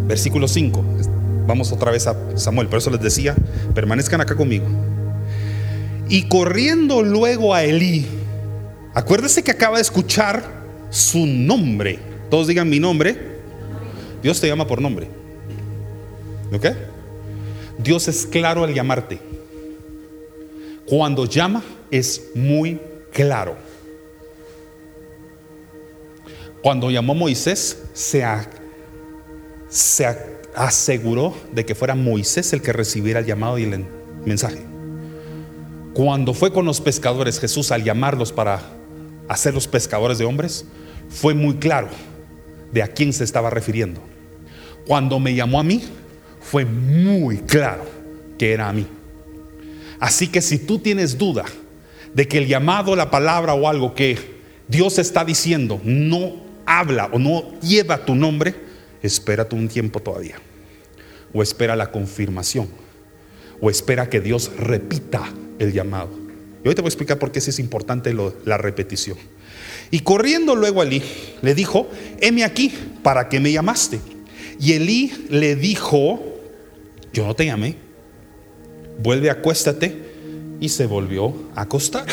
Versículo 5. Vamos otra vez a Samuel, por eso les decía, permanezcan acá conmigo. Y corriendo luego a Elí, acuérdese que acaba de escuchar su nombre. Todos digan mi nombre. Dios te llama por nombre. ¿Ok? Dios es claro al llamarte. Cuando llama es muy claro. Cuando llamó a Moisés, se, se, aseguró de que fuera Moisés el que recibiera el llamado y el mensaje. Cuando fue con los pescadores Jesús al llamarlos para hacer los pescadores de hombres, fue muy claro de a quién se estaba refiriendo. Cuando me llamó a mí, fue muy claro que era a mí. Así que si tú tienes duda de que el llamado, la palabra o algo que Dios está diciendo no habla o no lleva tu nombre, espérate un tiempo todavía. O espera la confirmación. O espera que Dios repita el llamado. Y hoy te voy a explicar por qué es importante la repetición. Y corriendo luego a Elí, le dijo, heme aquí, ¿para qué me llamaste? Y Elí le dijo, yo no te llamé, vuelve, acuéstate. Y se volvió a acostar.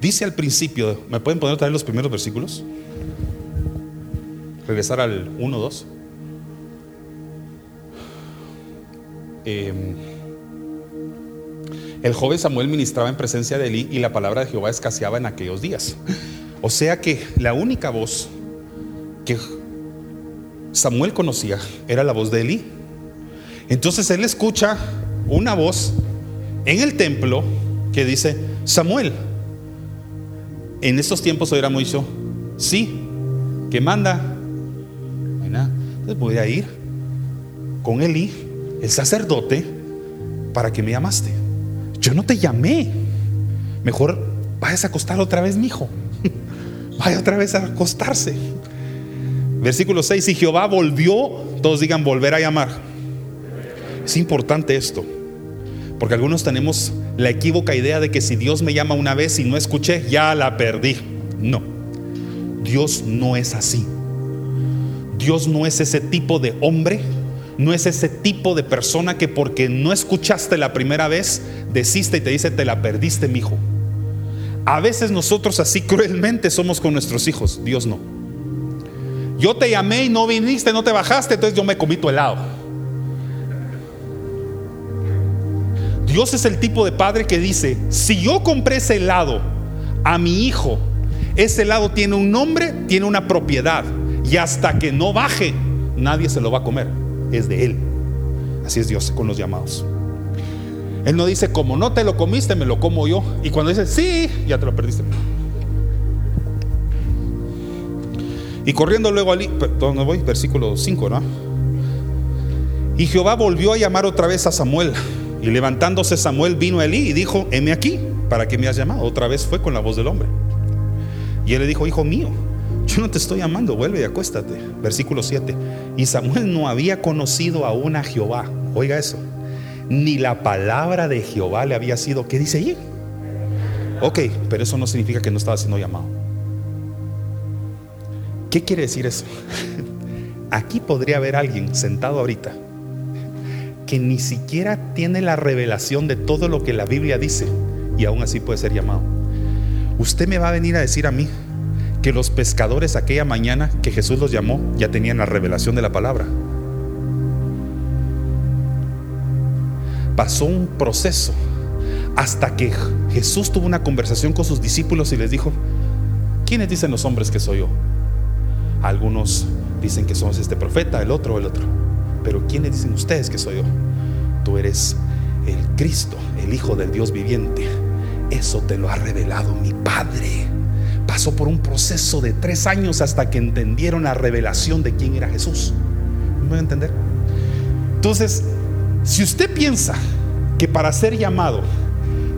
Dice al principio, ¿me pueden poner vez los primeros versículos? regresar al 1, 2. Em, el joven Samuel ministraba en presencia de Elí y la palabra de Jehová escaseaba en aquellos días. O sea que la única voz que Samuel conocía era la voz de Elí. Entonces él escucha una voz en el templo que dice, Samuel, en estos tiempos era mucho, sí, que manda. Entonces voy a ir con Elí, el sacerdote, para que me llamaste. Yo no te llamé. Mejor vayas a acostar otra vez, mi hijo. Vaya otra vez a acostarse. Versículo 6, y Jehová volvió, todos digan volver a llamar. Es importante esto, porque algunos tenemos la equívoca idea de que si Dios me llama una vez y no escuché, ya la perdí. No, Dios no es así. Dios no es ese tipo de hombre, no es ese tipo de persona que porque no escuchaste la primera vez, desiste y te dice, te la perdiste, mi hijo. A veces nosotros así cruelmente somos con nuestros hijos, Dios no. Yo te llamé y no viniste, no te bajaste, entonces yo me comí tu helado. Dios es el tipo de padre que dice, si yo compré ese helado a mi hijo, ese helado tiene un nombre, tiene una propiedad, y hasta que no baje, nadie se lo va a comer, es de él. Así es Dios con los llamados. Él no dice, como no te lo comiste, me lo como yo. Y cuando dice, sí, ya te lo perdiste. Y corriendo luego allí, ¿dónde voy? Versículo 5, ¿no? Y Jehová volvió a llamar otra vez a Samuel. Y levantándose Samuel vino a Elí y dijo, heme aquí, ¿para qué me has llamado? Otra vez fue con la voz del hombre. Y él le dijo, hijo mío, yo no te estoy llamando, vuelve y acuéstate. Versículo 7. Y Samuel no había conocido aún a Jehová. Oiga eso. Ni la palabra de Jehová le había sido, ¿qué dice allí? Ok, pero eso no significa que no estaba siendo llamado. ¿Qué quiere decir eso? Aquí podría haber alguien sentado ahorita que ni siquiera tiene la revelación de todo lo que la Biblia dice y aún así puede ser llamado. Usted me va a venir a decir a mí que los pescadores aquella mañana que Jesús los llamó ya tenían la revelación de la palabra. Pasó un proceso hasta que Jesús tuvo una conversación con sus discípulos y les dijo, ¿quiénes dicen los hombres que soy yo? Algunos dicen que somos este profeta, el otro, el otro. Pero ¿quiénes dicen ustedes que soy yo? Tú eres el Cristo, el Hijo del Dios viviente. Eso te lo ha revelado mi Padre. Pasó por un proceso de tres años hasta que entendieron la revelación de quién era Jesús. ¿Me voy a entender? Entonces, si usted piensa que para ser llamado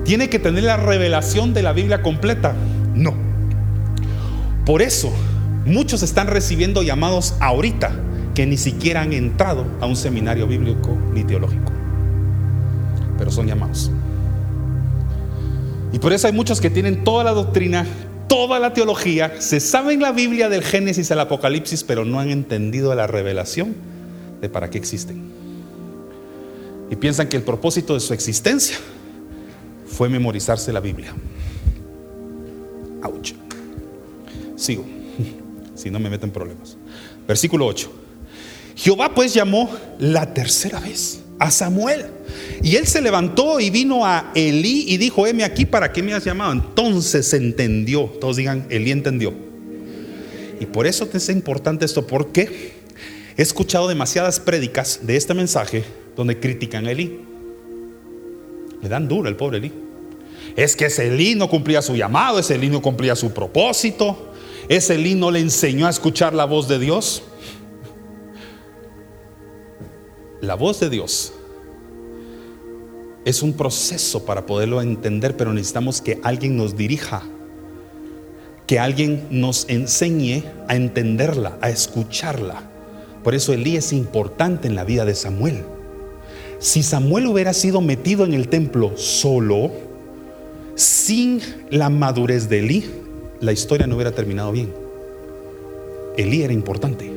tiene que tener la revelación de la Biblia completa, no. Por eso Muchos están recibiendo llamados ahorita que ni siquiera han entrado a un seminario bíblico ni teológico. Pero son llamados. Y por eso hay muchos que tienen toda la doctrina, toda la teología, se saben la Biblia del Génesis al Apocalipsis, pero no han entendido la revelación de para qué existen. Y piensan que el propósito de su existencia fue memorizarse la Biblia. Ouch. Sigo si no me meten problemas. Versículo 8. Jehová pues llamó la tercera vez a Samuel. Y él se levantó y vino a Elí y dijo, heme aquí, ¿para qué me has llamado? Entonces entendió. Todos digan, Elí entendió. Y por eso es importante esto, porque he escuchado demasiadas prédicas de este mensaje donde critican a Elí. Le dan duro el pobre Elí. Es que ese Elí no cumplía su llamado, ese Elí no cumplía su propósito. ¿Ese lino le enseñó a escuchar la voz de Dios? La voz de Dios es un proceso para poderlo entender, pero necesitamos que alguien nos dirija, que alguien nos enseñe a entenderla, a escucharla. Por eso Elí es importante en la vida de Samuel. Si Samuel hubiera sido metido en el templo solo, sin la madurez de Elí, la historia no hubiera terminado bien. Elí era importante.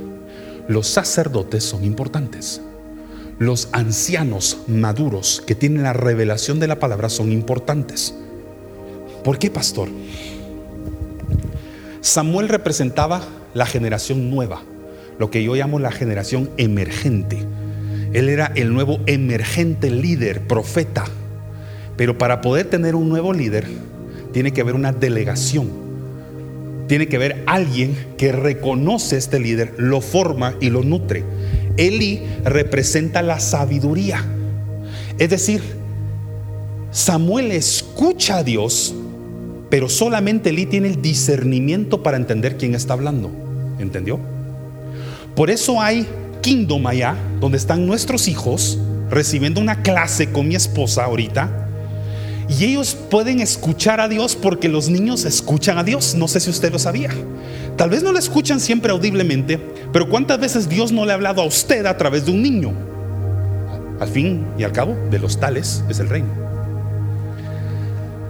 Los sacerdotes son importantes. Los ancianos maduros que tienen la revelación de la palabra son importantes. ¿Por qué, pastor? Samuel representaba la generación nueva. lo que yo llamo la generación emergente. Él era el nuevo emergente líder, profeta. Pero para poder tener un nuevo líder, tiene que haber una delegación. Tiene que haber alguien que reconoce a este líder, lo forma y lo nutre. Eli representa la sabiduría. Es decir, Samuel escucha a Dios, pero solamente Eli tiene el discernimiento para entender quién está hablando. ¿Entendió? Por eso hay Kingdom allá, donde están nuestros hijos recibiendo una clase con mi esposa ahorita. Y ellos pueden escuchar a Dios porque los niños escuchan a Dios. No sé si usted lo sabía. Tal vez no lo escuchan siempre audiblemente, pero ¿cuántas veces Dios no le ha hablado a usted a través de un niño? Al fin y al cabo, de los tales es el reino.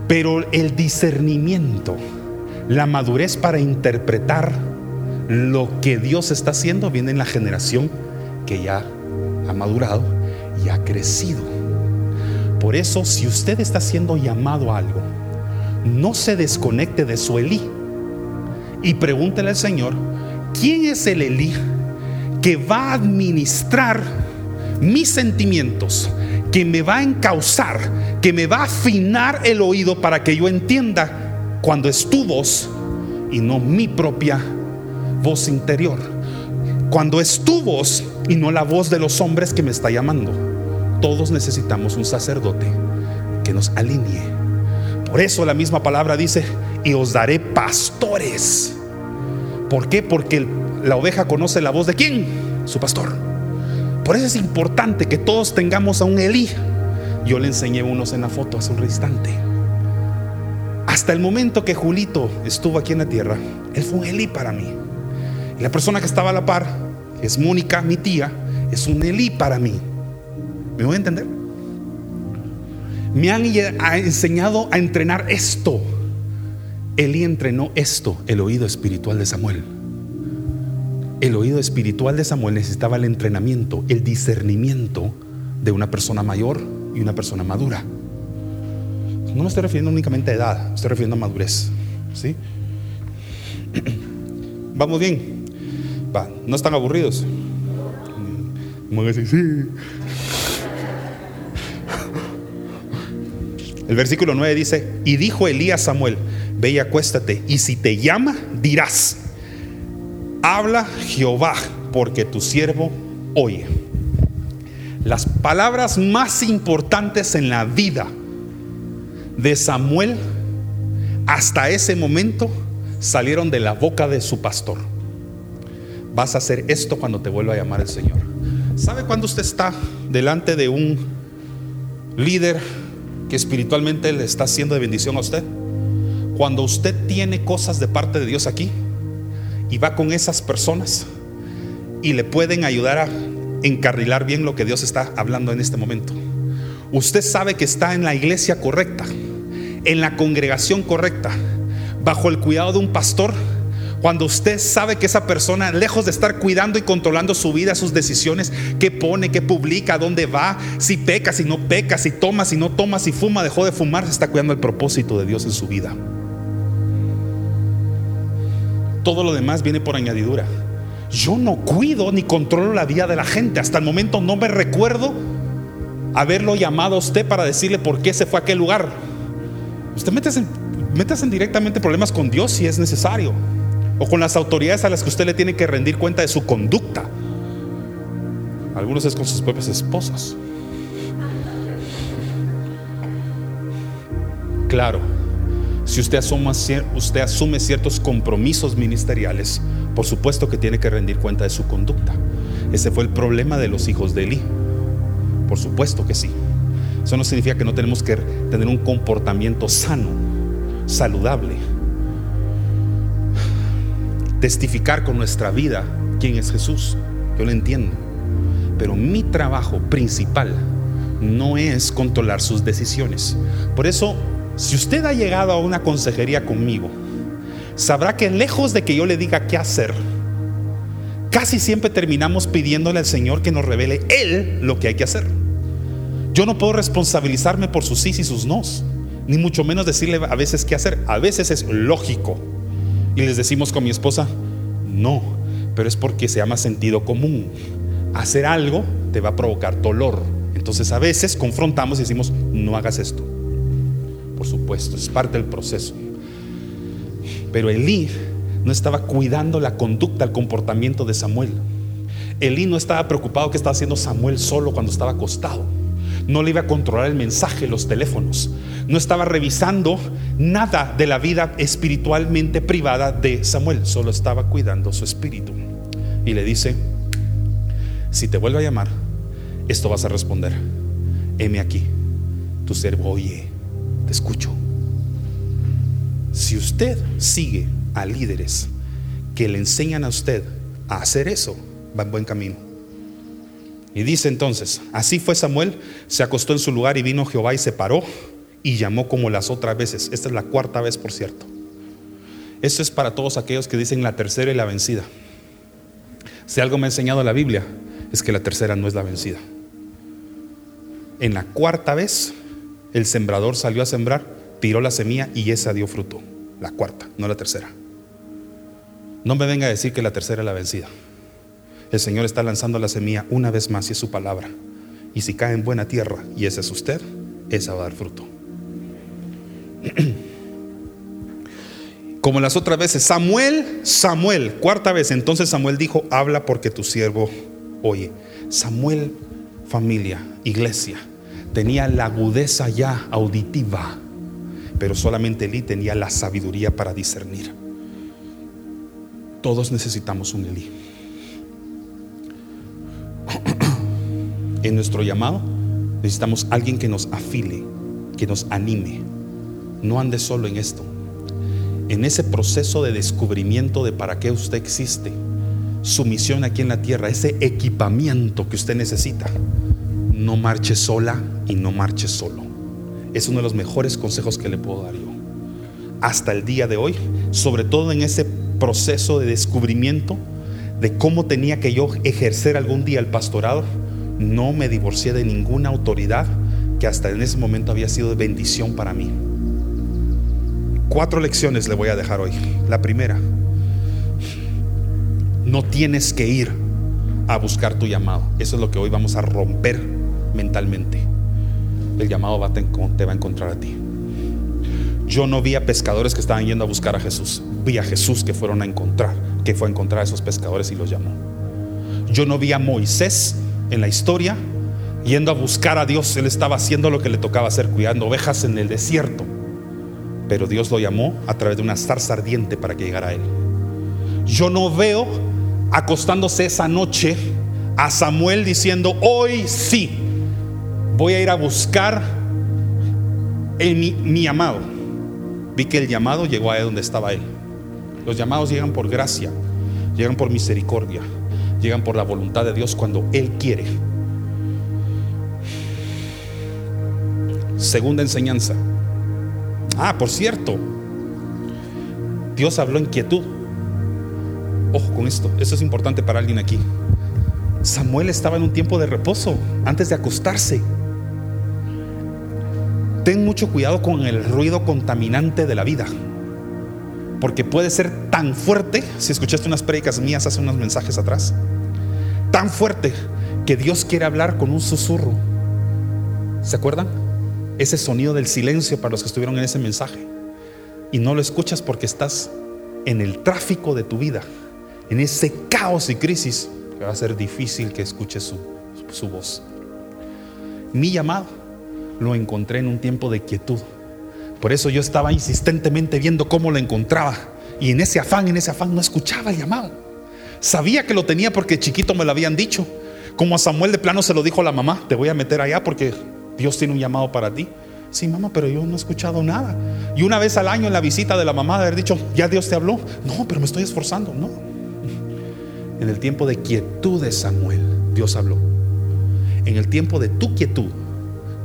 Pero el discernimiento, la madurez para interpretar lo que Dios está haciendo viene en la generación que ya ha madurado y ha crecido. Por eso, si usted está siendo llamado a algo, no se desconecte de su Elí y pregúntele al Señor, ¿quién es el Elí que va a administrar mis sentimientos, que me va a encauzar, que me va a afinar el oído para que yo entienda cuando es tu voz y no mi propia voz interior. Cuando es tu voz y no la voz de los hombres que me está llamando. Todos necesitamos un sacerdote que nos alinee. Por eso la misma palabra dice, y os daré pastores. ¿Por qué? Porque la oveja conoce la voz de quién? Su pastor. Por eso es importante que todos tengamos a un Elí. Yo le enseñé unos en la foto hace un instante. Hasta el momento que Julito estuvo aquí en la tierra, él fue un Elí para mí. Y la persona que estaba a la par, es Mónica, mi tía, es un Elí para mí. ¿Me voy a entender? Me han enseñado a entrenar esto. Elí entrenó esto, el oído espiritual de Samuel. El oído espiritual de Samuel necesitaba el entrenamiento, el discernimiento de una persona mayor y una persona madura. No me estoy refiriendo únicamente a edad, estoy refiriendo a madurez. ¿sí? ¿Vamos bien? Va, ¿no están aburridos? El versículo 9 dice, y dijo Elías a Samuel, ve y acuéstate, y si te llama, dirás, habla Jehová, porque tu siervo oye. Las palabras más importantes en la vida de Samuel hasta ese momento salieron de la boca de su pastor. Vas a hacer esto cuando te vuelva a llamar el Señor. ¿Sabe cuando usted está delante de un líder que espiritualmente le está haciendo de bendición a usted? Cuando usted tiene cosas de parte de Dios aquí y va con esas personas y le pueden ayudar a encarrilar bien lo que Dios está hablando en este momento. Usted sabe que está en la iglesia correcta, en la congregación correcta, bajo el cuidado de un pastor, cuando usted sabe que esa persona, lejos de estar cuidando y controlando su vida, sus decisiones, qué pone, qué publica, dónde va, si peca, si no peca, si toma, si no toma, si fuma, dejó de fumar, se está cuidando el propósito de Dios en su vida. Todo lo demás viene por añadidura. Yo no cuido ni controlo la vida de la gente. Hasta el momento no me recuerdo haberlo llamado a usted para decirle por qué se fue a aquel lugar. Usted mete en métase directamente problemas con Dios si es necesario. O con las autoridades a las que usted le tiene que rendir cuenta de su conducta. Algunos es con sus propias esposas. Claro, si usted usted asume ciertos compromisos ministeriales, por supuesto que tiene que rendir cuenta de su conducta. Ese fue el problema de los hijos de Eli. Por supuesto que sí. Eso no significa que no tenemos que tener un comportamiento sano saludable. Testificar con nuestra vida quién es Jesús. Yo lo entiendo. Pero mi trabajo principal no es controlar sus decisiones. Por eso, si usted ha llegado a una consejería conmigo, sabrá que lejos de que yo le diga qué hacer, casi siempre terminamos pidiéndole al Señor que nos revele Él lo que hay que hacer. Yo no puedo responsabilizarme por sus sí y sus nos ni mucho menos decirle a veces qué hacer. A veces es lógico. Y les decimos con mi esposa, no, pero es porque se llama sentido común. Hacer algo te va a provocar dolor. Entonces a veces confrontamos y decimos, no hagas esto. Por supuesto, es parte del proceso. Pero Elí no estaba cuidando la conducta, el comportamiento de Samuel. Elí no estaba preocupado que estaba haciendo Samuel solo cuando estaba acostado. No le iba a controlar el mensaje, los teléfonos. No estaba revisando nada de la vida espiritualmente privada de Samuel. Solo estaba cuidando su espíritu. Y le dice, si te vuelvo a llamar, esto vas a responder. Heme aquí, tu siervo oye, te escucho. Si usted sigue a líderes que le enseñan a usted a hacer eso, va en buen camino. Y dice entonces, así fue Samuel, se acostó en su lugar y vino Jehová y se paró y llamó como las otras veces. Esta es la cuarta vez, por cierto. Esto es para todos aquellos que dicen la tercera y la vencida. Si algo me ha enseñado la Biblia, es que la tercera no es la vencida. En la cuarta vez, el sembrador salió a sembrar, tiró la semilla y esa dio fruto. La cuarta, no la tercera. No me venga a decir que la tercera es la vencida. El Señor está lanzando la semilla una vez más y es su palabra. Y si cae en buena tierra y ese es usted, esa va a dar fruto. Como las otras veces, Samuel, Samuel, cuarta vez. Entonces Samuel dijo, habla porque tu siervo oye. Samuel, familia, iglesia, tenía la agudeza ya auditiva, pero solamente Elí tenía la sabiduría para discernir. Todos necesitamos un Elí. En nuestro llamado necesitamos alguien que nos afile, que nos anime. No ande solo en esto. En ese proceso de descubrimiento de para qué usted existe, su misión aquí en la tierra, ese equipamiento que usted necesita, no marche sola y no marche solo. Es uno de los mejores consejos que le puedo dar yo. Hasta el día de hoy, sobre todo en ese proceso de descubrimiento de cómo tenía que yo ejercer algún día el pastorado, no me divorcié de ninguna autoridad que hasta en ese momento había sido de bendición para mí. Cuatro lecciones le voy a dejar hoy. La primera, no tienes que ir a buscar tu llamado. Eso es lo que hoy vamos a romper mentalmente. El llamado te va a encontrar a ti. Yo no vi a pescadores que estaban yendo a buscar a Jesús. Vi a Jesús que fueron a encontrar, que fue a encontrar a esos pescadores y los llamó. Yo no vi a Moisés en la historia yendo a buscar a Dios. Él estaba haciendo lo que le tocaba hacer, cuidando ovejas en el desierto. Pero Dios lo llamó a través de una zarza ardiente para que llegara a él. Yo no veo acostándose esa noche a Samuel diciendo, hoy sí, voy a ir a buscar en mi, mi amado vi que el llamado llegó a donde estaba él. Los llamados llegan por gracia, llegan por misericordia, llegan por la voluntad de Dios cuando Él quiere. Segunda enseñanza. Ah, por cierto, Dios habló en quietud. Ojo con esto, eso es importante para alguien aquí. Samuel estaba en un tiempo de reposo antes de acostarse. Ten mucho cuidado con el ruido contaminante de la vida. Porque puede ser tan fuerte, si escuchaste unas prédicas mías hace unos mensajes atrás, tan fuerte que Dios quiere hablar con un susurro. ¿Se acuerdan? Ese sonido del silencio para los que estuvieron en ese mensaje. Y no lo escuchas porque estás en el tráfico de tu vida, en ese caos y crisis, que va a ser difícil que escuches su, su voz. Mi llamado lo encontré en un tiempo de quietud. Por eso yo estaba insistentemente viendo cómo lo encontraba. Y en ese afán, en ese afán no escuchaba el llamado. Sabía que lo tenía porque chiquito me lo habían dicho. Como a Samuel de plano se lo dijo la mamá, te voy a meter allá porque Dios tiene un llamado para ti. Sí, mamá, pero yo no he escuchado nada. Y una vez al año en la visita de la mamá de haber dicho, ya Dios te habló. No, pero me estoy esforzando. No. En el tiempo de quietud de Samuel, Dios habló. En el tiempo de tu quietud,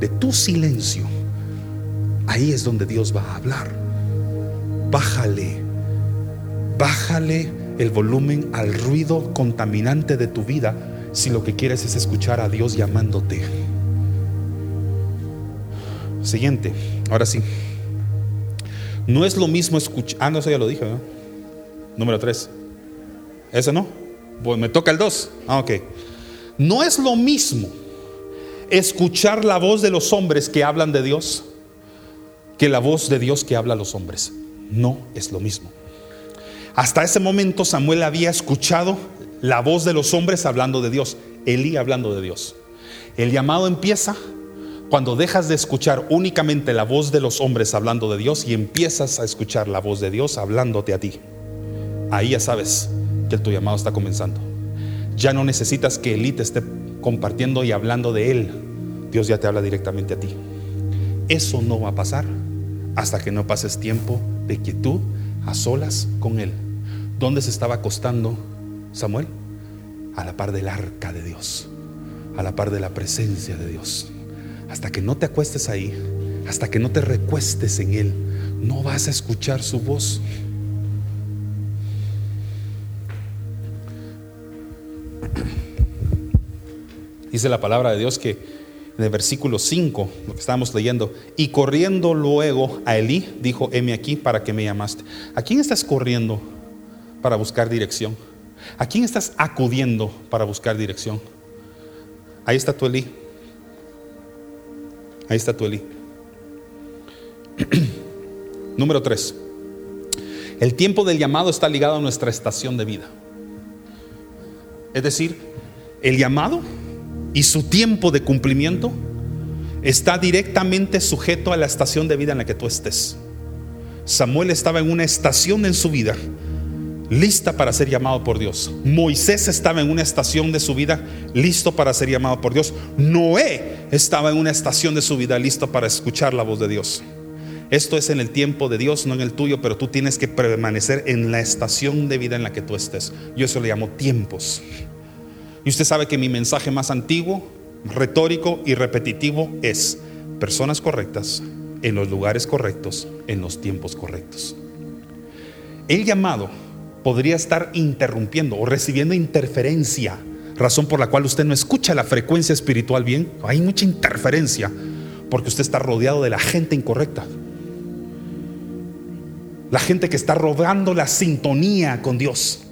de tu silencio, ahí es donde Dios va a hablar. Bájale, bájale el volumen al ruido contaminante de tu vida si lo que quieres es escuchar a Dios llamándote. Siguiente, ahora sí. No es lo mismo escuchar. Ah, no, eso ya lo dije, Número tres. ¿Ese no? Pues me toca el 2. Ah, ok. No es lo mismo escuchar la voz de los hombres que hablan de Dios que la voz de Dios que habla a los hombres. No es lo mismo. Hasta ese momento Samuel había escuchado la voz de los hombres hablando de Dios, Elí hablando de Dios. El llamado empieza cuando dejas de escuchar únicamente la voz de los hombres hablando de Dios y empiezas a escuchar la voz de Dios hablándote a ti. Ahí ya sabes que tu llamado está comenzando. Ya no necesitas que Elí te esté compartiendo y hablando de Él. Dios ya te habla directamente a ti. Eso no va a pasar hasta que no pases tiempo de quietud a solas con Él. ¿Dónde se estaba acostando Samuel? A la par del arca de Dios, a la par de la presencia de Dios hasta que no te acuestes ahí, hasta que no te recuestes en Él, no vas a escuchar su voz. Dice la palabra de Dios que en el versículo 5, lo que estábamos leyendo, y corriendo luego a Elí, dijo, heme aquí para que me llamaste. ¿A quién estás corriendo para buscar dirección? ¿A quién estás acudiendo para buscar dirección? Ahí está tu Elí. Ahí está tu Eli. Número 3. El tiempo del llamado está ligado a nuestra estación de vida. Es decir, el llamado y su tiempo de cumplimiento está directamente sujeto a la estación de vida en la que tú estés. Samuel estaba en una estación en su vida lista para ser llamado por Dios. Moisés estaba en una estación de su vida listo para ser llamado por Dios. Noé estaba en una estación de su vida listo para escuchar la voz de Dios. Esto es en el tiempo de Dios, no en el tuyo, pero tú tienes que permanecer en la estación de vida en la que tú estés. Yo eso le llamo tiempos. Y usted sabe que mi mensaje más antiguo, retórico y repetitivo es personas correctas, en los lugares correctos, en los tiempos correctos. El llamado podría estar interrumpiendo o recibiendo interferencia, razón por la cual usted no escucha la frecuencia espiritual bien. Hay mucha interferencia porque usted está rodeado de la gente incorrecta. La gente que está robando la sintonía con Dios.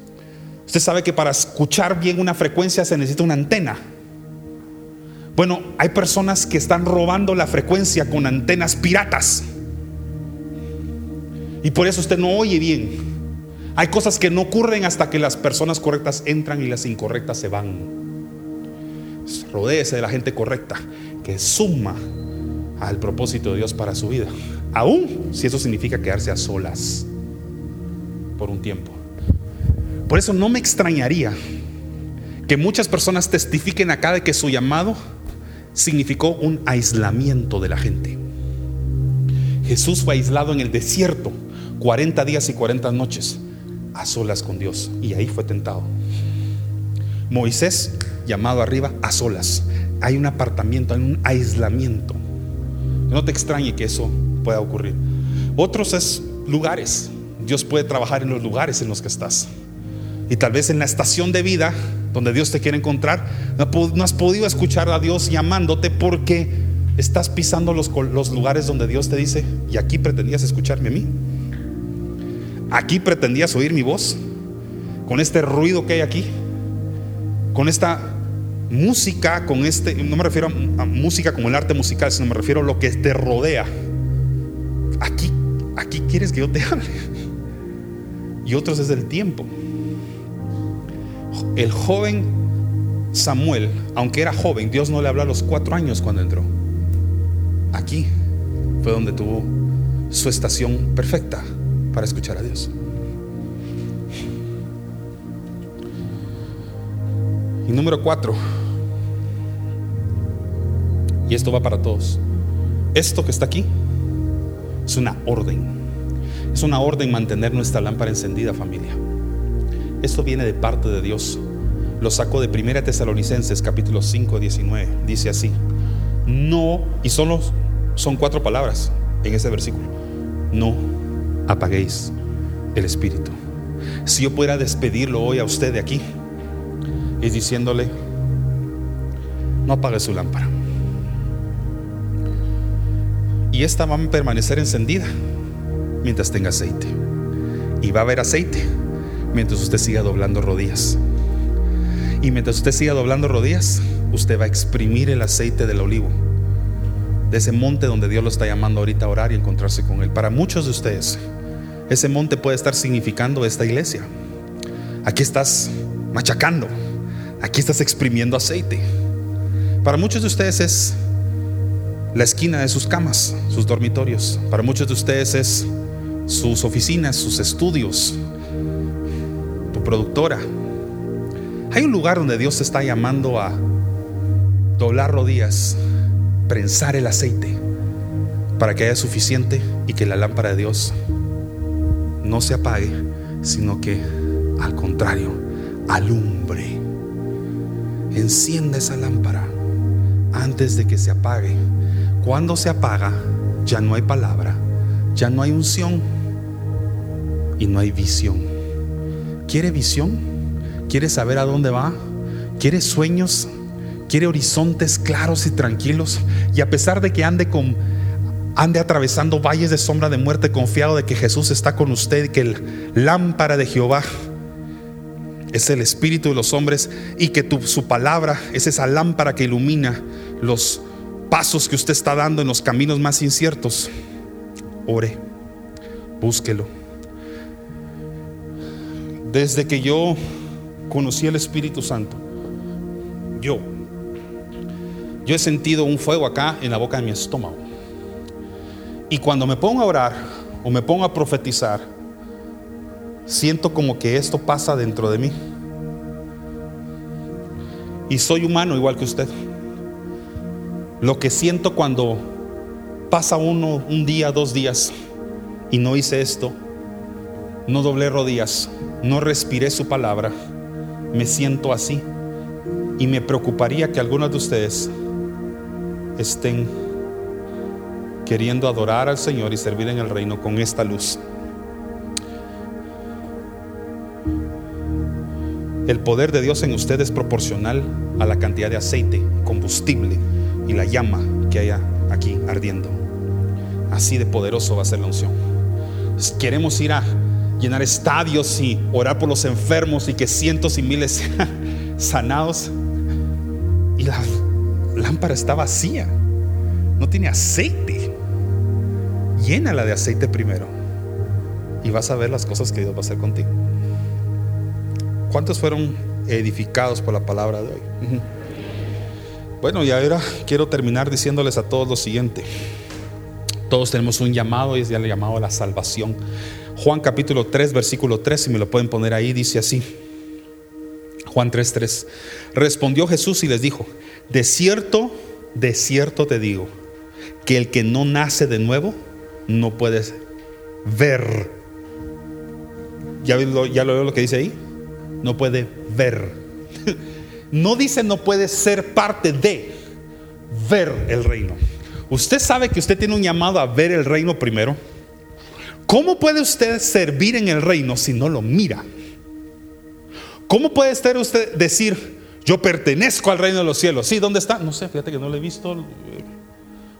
Usted sabe que para escuchar bien una frecuencia se necesita una antena. Bueno, hay personas que están robando la frecuencia con antenas piratas. Y por eso usted no oye bien. Hay cosas que no ocurren hasta que las personas correctas entran y las incorrectas se van. Rodéese de la gente correcta que suma al propósito de Dios para su vida. Aún si eso significa quedarse a solas por un tiempo. Por eso no me extrañaría que muchas personas testifiquen acá de que su llamado significó un aislamiento de la gente. Jesús fue aislado en el desierto 40 días y 40 noches a solas con Dios y ahí fue tentado. Moisés llamado arriba a solas. Hay un apartamiento, hay un aislamiento. No te extrañe que eso pueda ocurrir. Otros es lugares. Dios puede trabajar en los lugares en los que estás. Y tal vez en la estación de vida donde Dios te quiere encontrar, no has podido escuchar a Dios llamándote porque estás pisando los, lugares donde Dios te dice, y aquí pretendías escucharme a mí. Aquí pretendías oír mi voz, con este ruido que hay aquí, con esta música, con este, no me refiero a, música como el arte musical, sino me refiero a lo que te rodea. Aquí, aquí quieres que yo te hable. Y otros es el tiempo. El joven Samuel, aunque era joven, Dios no le habló a los cuatro años cuando entró. Aquí fue donde tuvo su estación perfecta para escuchar a Dios. Y número cuatro, y esto va para todos, esto que está aquí es una orden. Es una orden mantener nuestra lámpara encendida, familia. Esto viene de parte de Dios. Lo saco de 1 Tesalonicenses capítulo 5, 19. Dice así. No, y solo son cuatro palabras en ese versículo. No apaguéis el espíritu. Si yo pudiera despedirlo hoy a usted de aquí, es diciéndole, no apague su lámpara. Y esta va a permanecer encendida mientras tenga aceite. Y va a haber aceite mientras usted siga doblando rodillas. Y mientras usted siga doblando rodillas, usted va a exprimir el aceite del olivo. De ese monte donde Dios lo está llamando ahorita a orar y encontrarse con Él. Para muchos de ustedes, ese monte puede estar significando esta iglesia. Aquí estás machacando. Aquí estás exprimiendo aceite. Para muchos de ustedes es la esquina de sus camas, sus dormitorios. Para muchos de ustedes es sus oficinas, sus estudios, tu productora. Hay un lugar donde Dios está llamando a doblar rodillas, prensar el aceite para que haya suficiente y que la lámpara de Dios no se apague, sino que al contrario, alumbre. Encienda esa lámpara antes de que se apague. Cuando se apaga, ya no hay palabra, ya no hay unción y no hay visión. ¿Quiere visión? ¿Quiere saber a dónde va? ¿Quiere sueños? ¿Quiere horizontes claros y tranquilos? Y a pesar de que ande con ande atravesando valles de sombra de muerte, confiado de que Jesús está con usted que el lámpara de Jehová es el espíritu de los hombres y que su palabra es esa lámpara que ilumina los pasos que usted está dando en los caminos más inciertos. Ore, búsquelo. Desde que yo conocí el Espíritu Santo, yo, yo he sentido un fuego acá en la boca de mi estómago. Y cuando me pongo a orar o me pongo a profetizar, siento como que esto pasa dentro de mí. Y soy humano igual que usted. Lo que siento cuando pasa uno un día, dos días y no hice esto, no doblé rodillas, no respiré su palabra, me siento así. Y me preocuparía que algunos de ustedes estén queriendo adorar al Señor y servir en el reino con esta luz. El poder de Dios en usted es proporcional a la cantidad de aceite, combustible y la llama que haya aquí ardiendo. Así de poderoso va a ser la unción. Queremos ir a llenar estadios y orar por los enfermos y que cientos y miles sean sanados. Y la lámpara está vacía. No tiene aceite. Llénala de aceite primero. Y vas a ver las cosas que Dios va a hacer contigo. ¿Cuántos fueron edificados por la palabra de hoy? Bueno, y ahora quiero terminar diciéndoles a todos lo siguiente. Todos tenemos un llamado y es el llamado a la salvación. Juan capítulo 3, versículo 3, si me lo pueden poner ahí, dice así. Juan 3, 3. Respondió Jesús y les dijo, de cierto, de cierto te digo, que el que no nace de nuevo no puede ver. ¿Ya lo, ya lo veo lo que dice ahí? No puede ver. No dice no puede ser parte de ver el reino. Usted sabe que usted tiene un llamado a ver el reino primero. ¿Cómo puede usted servir en el reino si no lo mira? ¿Cómo puede usted decir, yo pertenezco al reino de los cielos? Sí, ¿dónde está? No sé, fíjate que no lo he visto.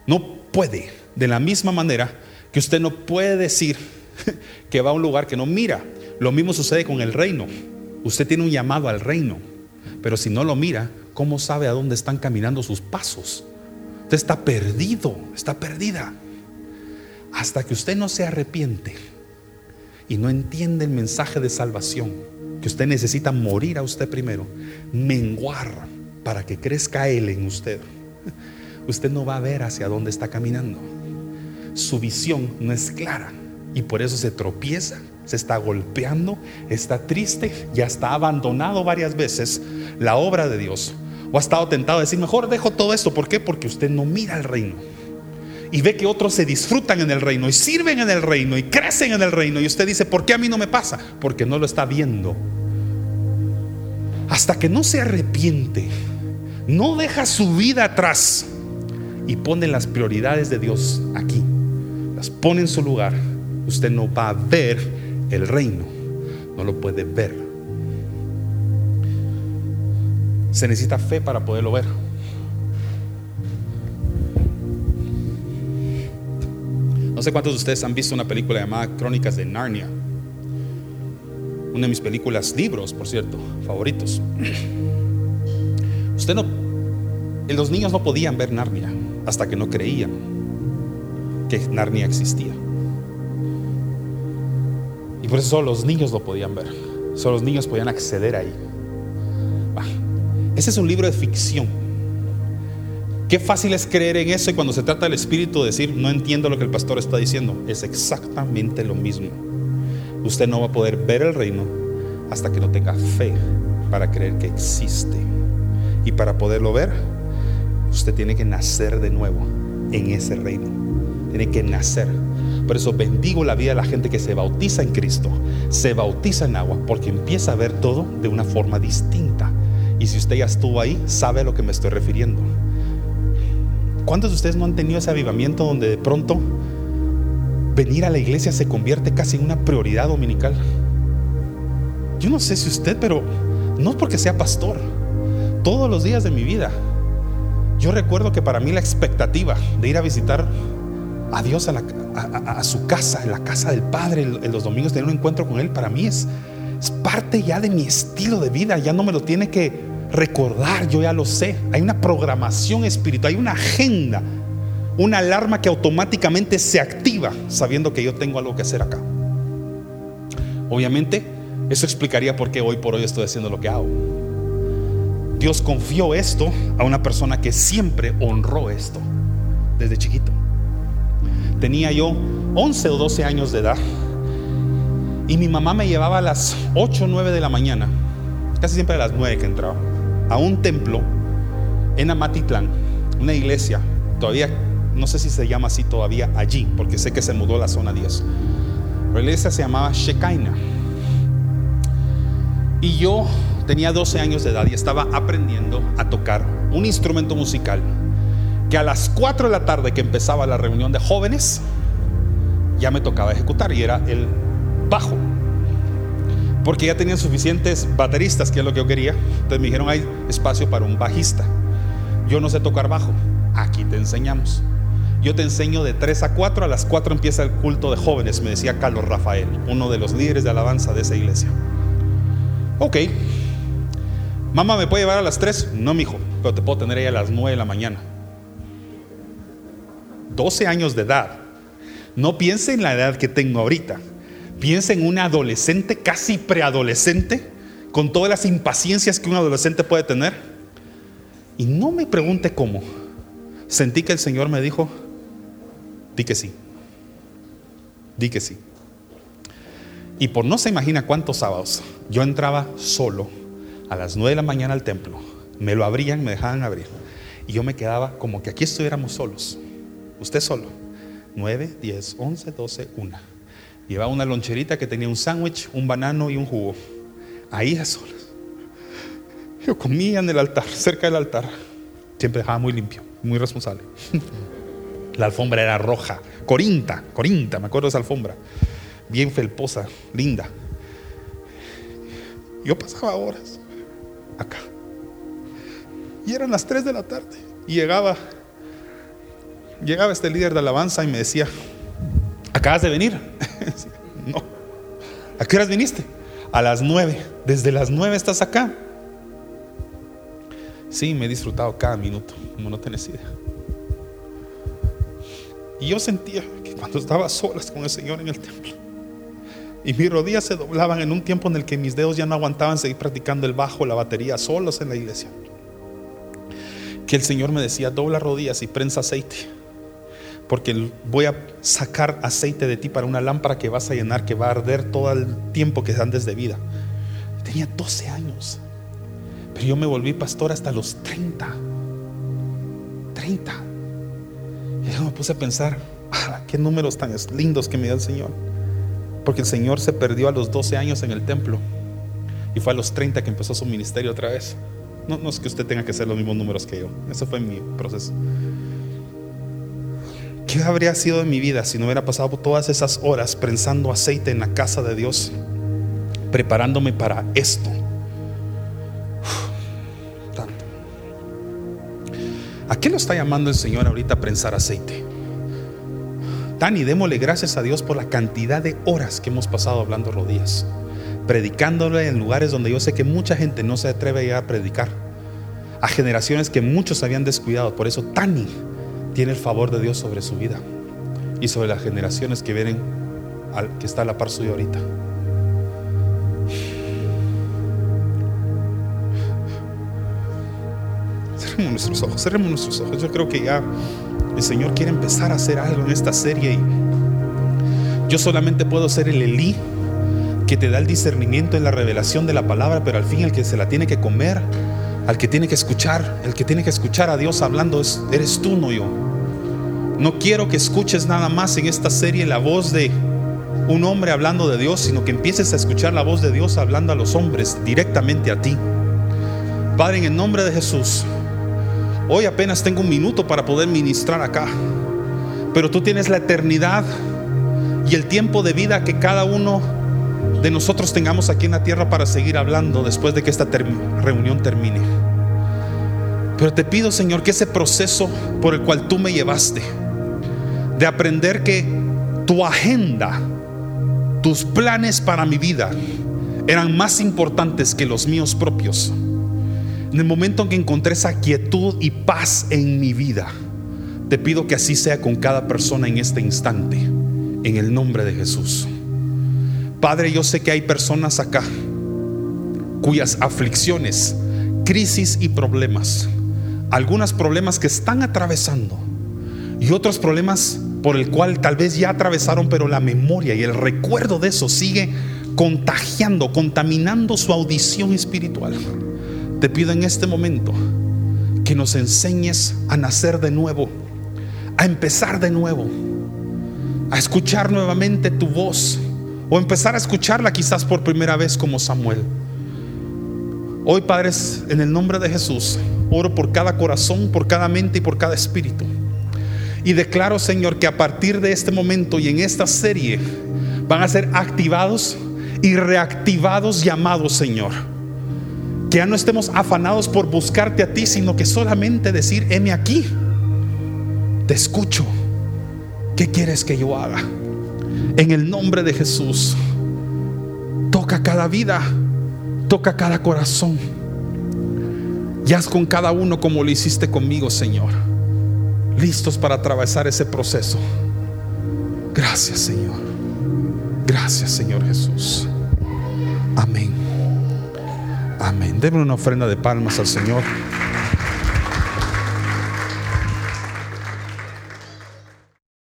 No puede. De la misma manera que usted no puede decir que va a un lugar que no mira. Lo mismo sucede con el reino. Usted tiene un llamado al reino, pero si no lo mira, ¿cómo sabe a dónde están caminando sus pasos? Usted está perdido, está perdida. Hasta que usted no se arrepiente y no entiende el mensaje de salvación, que usted necesita morir a usted primero, menguar para que crezca Él en usted, usted no va a ver hacia dónde está caminando. Su visión no es clara y por eso se tropieza, se está golpeando, está triste, ya está abandonado varias veces la obra de Dios. O ha estado tentado a decir, mejor dejo todo esto. ¿Por qué? Porque usted no mira el reino. Y ve que otros se disfrutan en el reino y sirven en el reino y crecen en el reino. Y usted dice, ¿por qué a mí no me pasa? Porque no lo está viendo. Hasta que no se arrepiente, no deja su vida atrás y pone las prioridades de Dios aquí. Las pone en su lugar usted no va a ver el reino, no lo puede ver. Se necesita fe para poderlo ver. Sé cuántos de ustedes han visto una película llamada Crónicas de Narnia. Una de mis películas, libros, por cierto, favoritos. Usted no, los niños no podían ver Narnia hasta que no creían que Narnia existía. Y por eso solo los niños lo podían ver. Solo los niños podían acceder ahí. Ese es un libro de ficción. Qué fácil es creer en eso y cuando se trata del espíritu decir, no entiendo lo que el pastor está diciendo. Es exactamente lo mismo. Usted no va a poder ver el reino hasta que no tenga fe para creer que existe. Y para poderlo ver, usted tiene que nacer de nuevo en ese reino. Tiene que nacer. Por eso bendigo la vida de la gente que se bautiza en Cristo, se bautiza en agua, porque empieza a ver todo de una forma distinta. Y si usted ya estuvo ahí, sabe a lo que me estoy refiriendo. ¿Cuántos de ustedes no han tenido ese avivamiento donde de pronto venir a la iglesia se convierte casi en una prioridad dominical? Yo no sé si usted, pero no porque sea pastor. Todos los días de mi vida, yo recuerdo que para mí la expectativa de ir a visitar a Dios a, su casa, en la casa del Padre, en, los domingos, tener un encuentro con Él, para mí es, es parte ya de mi estilo de vida. Ya no me lo tiene que recordar, yo ya lo sé. Hay una programación espiritual, hay una agenda, una alarma que automáticamente se activa sabiendo que yo tengo algo que hacer acá. Obviamente, eso explicaría por qué hoy por hoy estoy haciendo lo que hago. Dios confió esto a una persona que siempre honró esto desde chiquito. Tenía yo 11 o 12 años de edad y mi mamá me llevaba a las 8 o 9 de la mañana, casi siempre a las 9 que entraba a un templo en Amatitlán, una iglesia, todavía no sé si se llama así todavía allí, porque sé que se mudó a la zona 10. La iglesia se llamaba Shekinah. Y yo tenía 12 años de edad y estaba aprendiendo a tocar un instrumento musical que a las 4 de la tarde que empezaba la reunión de jóvenes, ya me tocaba ejecutar y era el bajo porque ya tenían suficientes bateristas, que es lo que yo quería. Entonces me dijeron, hay espacio para un bajista. Yo no sé tocar bajo, aquí te enseñamos. Yo te enseño de 3 a 4, a las 4 empieza el culto de jóvenes, me decía Carlos Rafael, uno de los líderes de alabanza de esa iglesia. Ok, mamá, ¿me puede llevar a las 3? No, mi hijo, pero te puedo tener ahí a las 9 de la mañana. 12 años de edad. No piense en la edad que tengo ahorita. Piensa en una adolescente, casi preadolescente, con todas las impaciencias que un adolescente puede tener. Y no me pregunte cómo. Sentí que el Señor me dijo, di que sí. Di que sí. Y por no se imagina cuántos sábados, yo entraba solo a las 9 de la mañana al templo. Me lo abrían, me dejaban abrir. Y yo me quedaba como que aquí estuviéramos solos. Usted solo. 9, 10, 11, 12, 1. Llevaba una loncherita que tenía un sándwich, un banano y un jugo. Ahí a solas. Yo comía en el altar, cerca del altar. Siempre dejaba muy limpio, muy responsable. La alfombra era roja, corinta, corinta, me acuerdo de esa alfombra. Bien felposa, linda. Yo pasaba horas acá. Y eran las 3 de la tarde. Y llegaba, llegaba este líder de alabanza y me decía, ¿acabas de venir? no. ¿A qué horas viniste? A las nueve. Desde las nueve estás acá. Sí, me he disfrutado cada minuto, como no tenés idea. Y yo sentía que cuando estaba solas con el Señor en el templo, y mis rodillas se doblaban en un tiempo en el que mis dedos ya no aguantaban seguir practicando el bajo, la batería, solos en la iglesia, que el Señor me decía, dobla rodillas y prensa aceite porque voy a sacar aceite de ti para una lámpara que vas a llenar, que va a arder todo el tiempo que andes de vida. Tenía 12 años, pero yo me volví pastor hasta los 30. 30. Y yo me puse a pensar, ah, qué números tan lindos que me dio el Señor. Porque el Señor se perdió a los 12 años en el templo y fue a los 30 que empezó su ministerio otra vez. No, es que usted tenga que hacer los mismos números que yo, eso fue mi proceso. ¿Qué habría sido de mi vida si no hubiera pasado todas esas horas prensando aceite en la casa de Dios, preparándome para esto? ¿A qué lo está llamando el Señor ahorita a prensar aceite? Dani, démosle gracias a Dios por la cantidad de horas que hemos pasado hablando rodillas, predicándole en lugares donde yo sé que mucha gente no se atreve a, a predicar. a generaciones que muchos habían descuidado. Por eso Tani tiene el favor de Dios sobre su vida y sobre las generaciones que vienen, al, que está a la par suya ahorita. Cerremos nuestros ojos, cerremos nuestros ojos. Yo creo que ya el Señor quiere empezar a hacer algo en esta serie y yo solamente puedo ser el Elí que te da el discernimiento en la revelación de la palabra, pero al fin el que se la tiene que comer, al que tiene que escuchar, el que tiene que escuchar a Dios hablando es, eres tú, no yo. No quiero que escuches nada más en esta serie la voz de un hombre hablando de Dios, sino que empieces a escuchar la voz de Dios hablando a los hombres directamente a ti. Padre, en el nombre de Jesús, hoy apenas tengo un minuto para poder ministrar acá, pero tú tienes la eternidad y el tiempo de vida que cada uno de nosotros tengamos aquí en la tierra para seguir hablando después de que esta reunión termine. Pero te pido, Señor, que ese proceso por el cual tú me llevaste, de aprender que tu agenda, tus planes para mi vida eran más importantes que los míos propios. En el momento en que encontré esa quietud y paz en mi vida, te pido que así sea con cada persona en este instante, en el nombre de Jesús. Padre, yo sé que hay personas acá cuyas aflicciones, crisis y problemas, algunos problemas que están atravesando y otros problemas por el cual tal vez ya atravesaron, pero la memoria y el recuerdo de eso sigue contagiando, contaminando su audición espiritual. Te pido en este momento que nos enseñes a nacer de nuevo, a empezar de nuevo, a escuchar nuevamente tu voz o empezar a escucharla quizás por primera vez como Samuel. Hoy, padres, en el nombre de Jesús, oro por cada corazón, por cada mente y por cada espíritu. Y declaro, Señor, que a partir de este momento y en esta serie van a ser activados y reactivados llamados, Señor. Que ya no estemos afanados por buscarte a ti, sino que solamente decir, heme aquí, te escucho. ¿Qué quieres que yo haga? En el nombre de Jesús, toca cada vida, toca cada corazón. Y haz con cada uno como lo hiciste conmigo, Señor. Listos para atravesar ese proceso. Gracias, Señor. Gracias, Señor Jesús. Amén. Amén. Denle una ofrenda de palmas al Señor.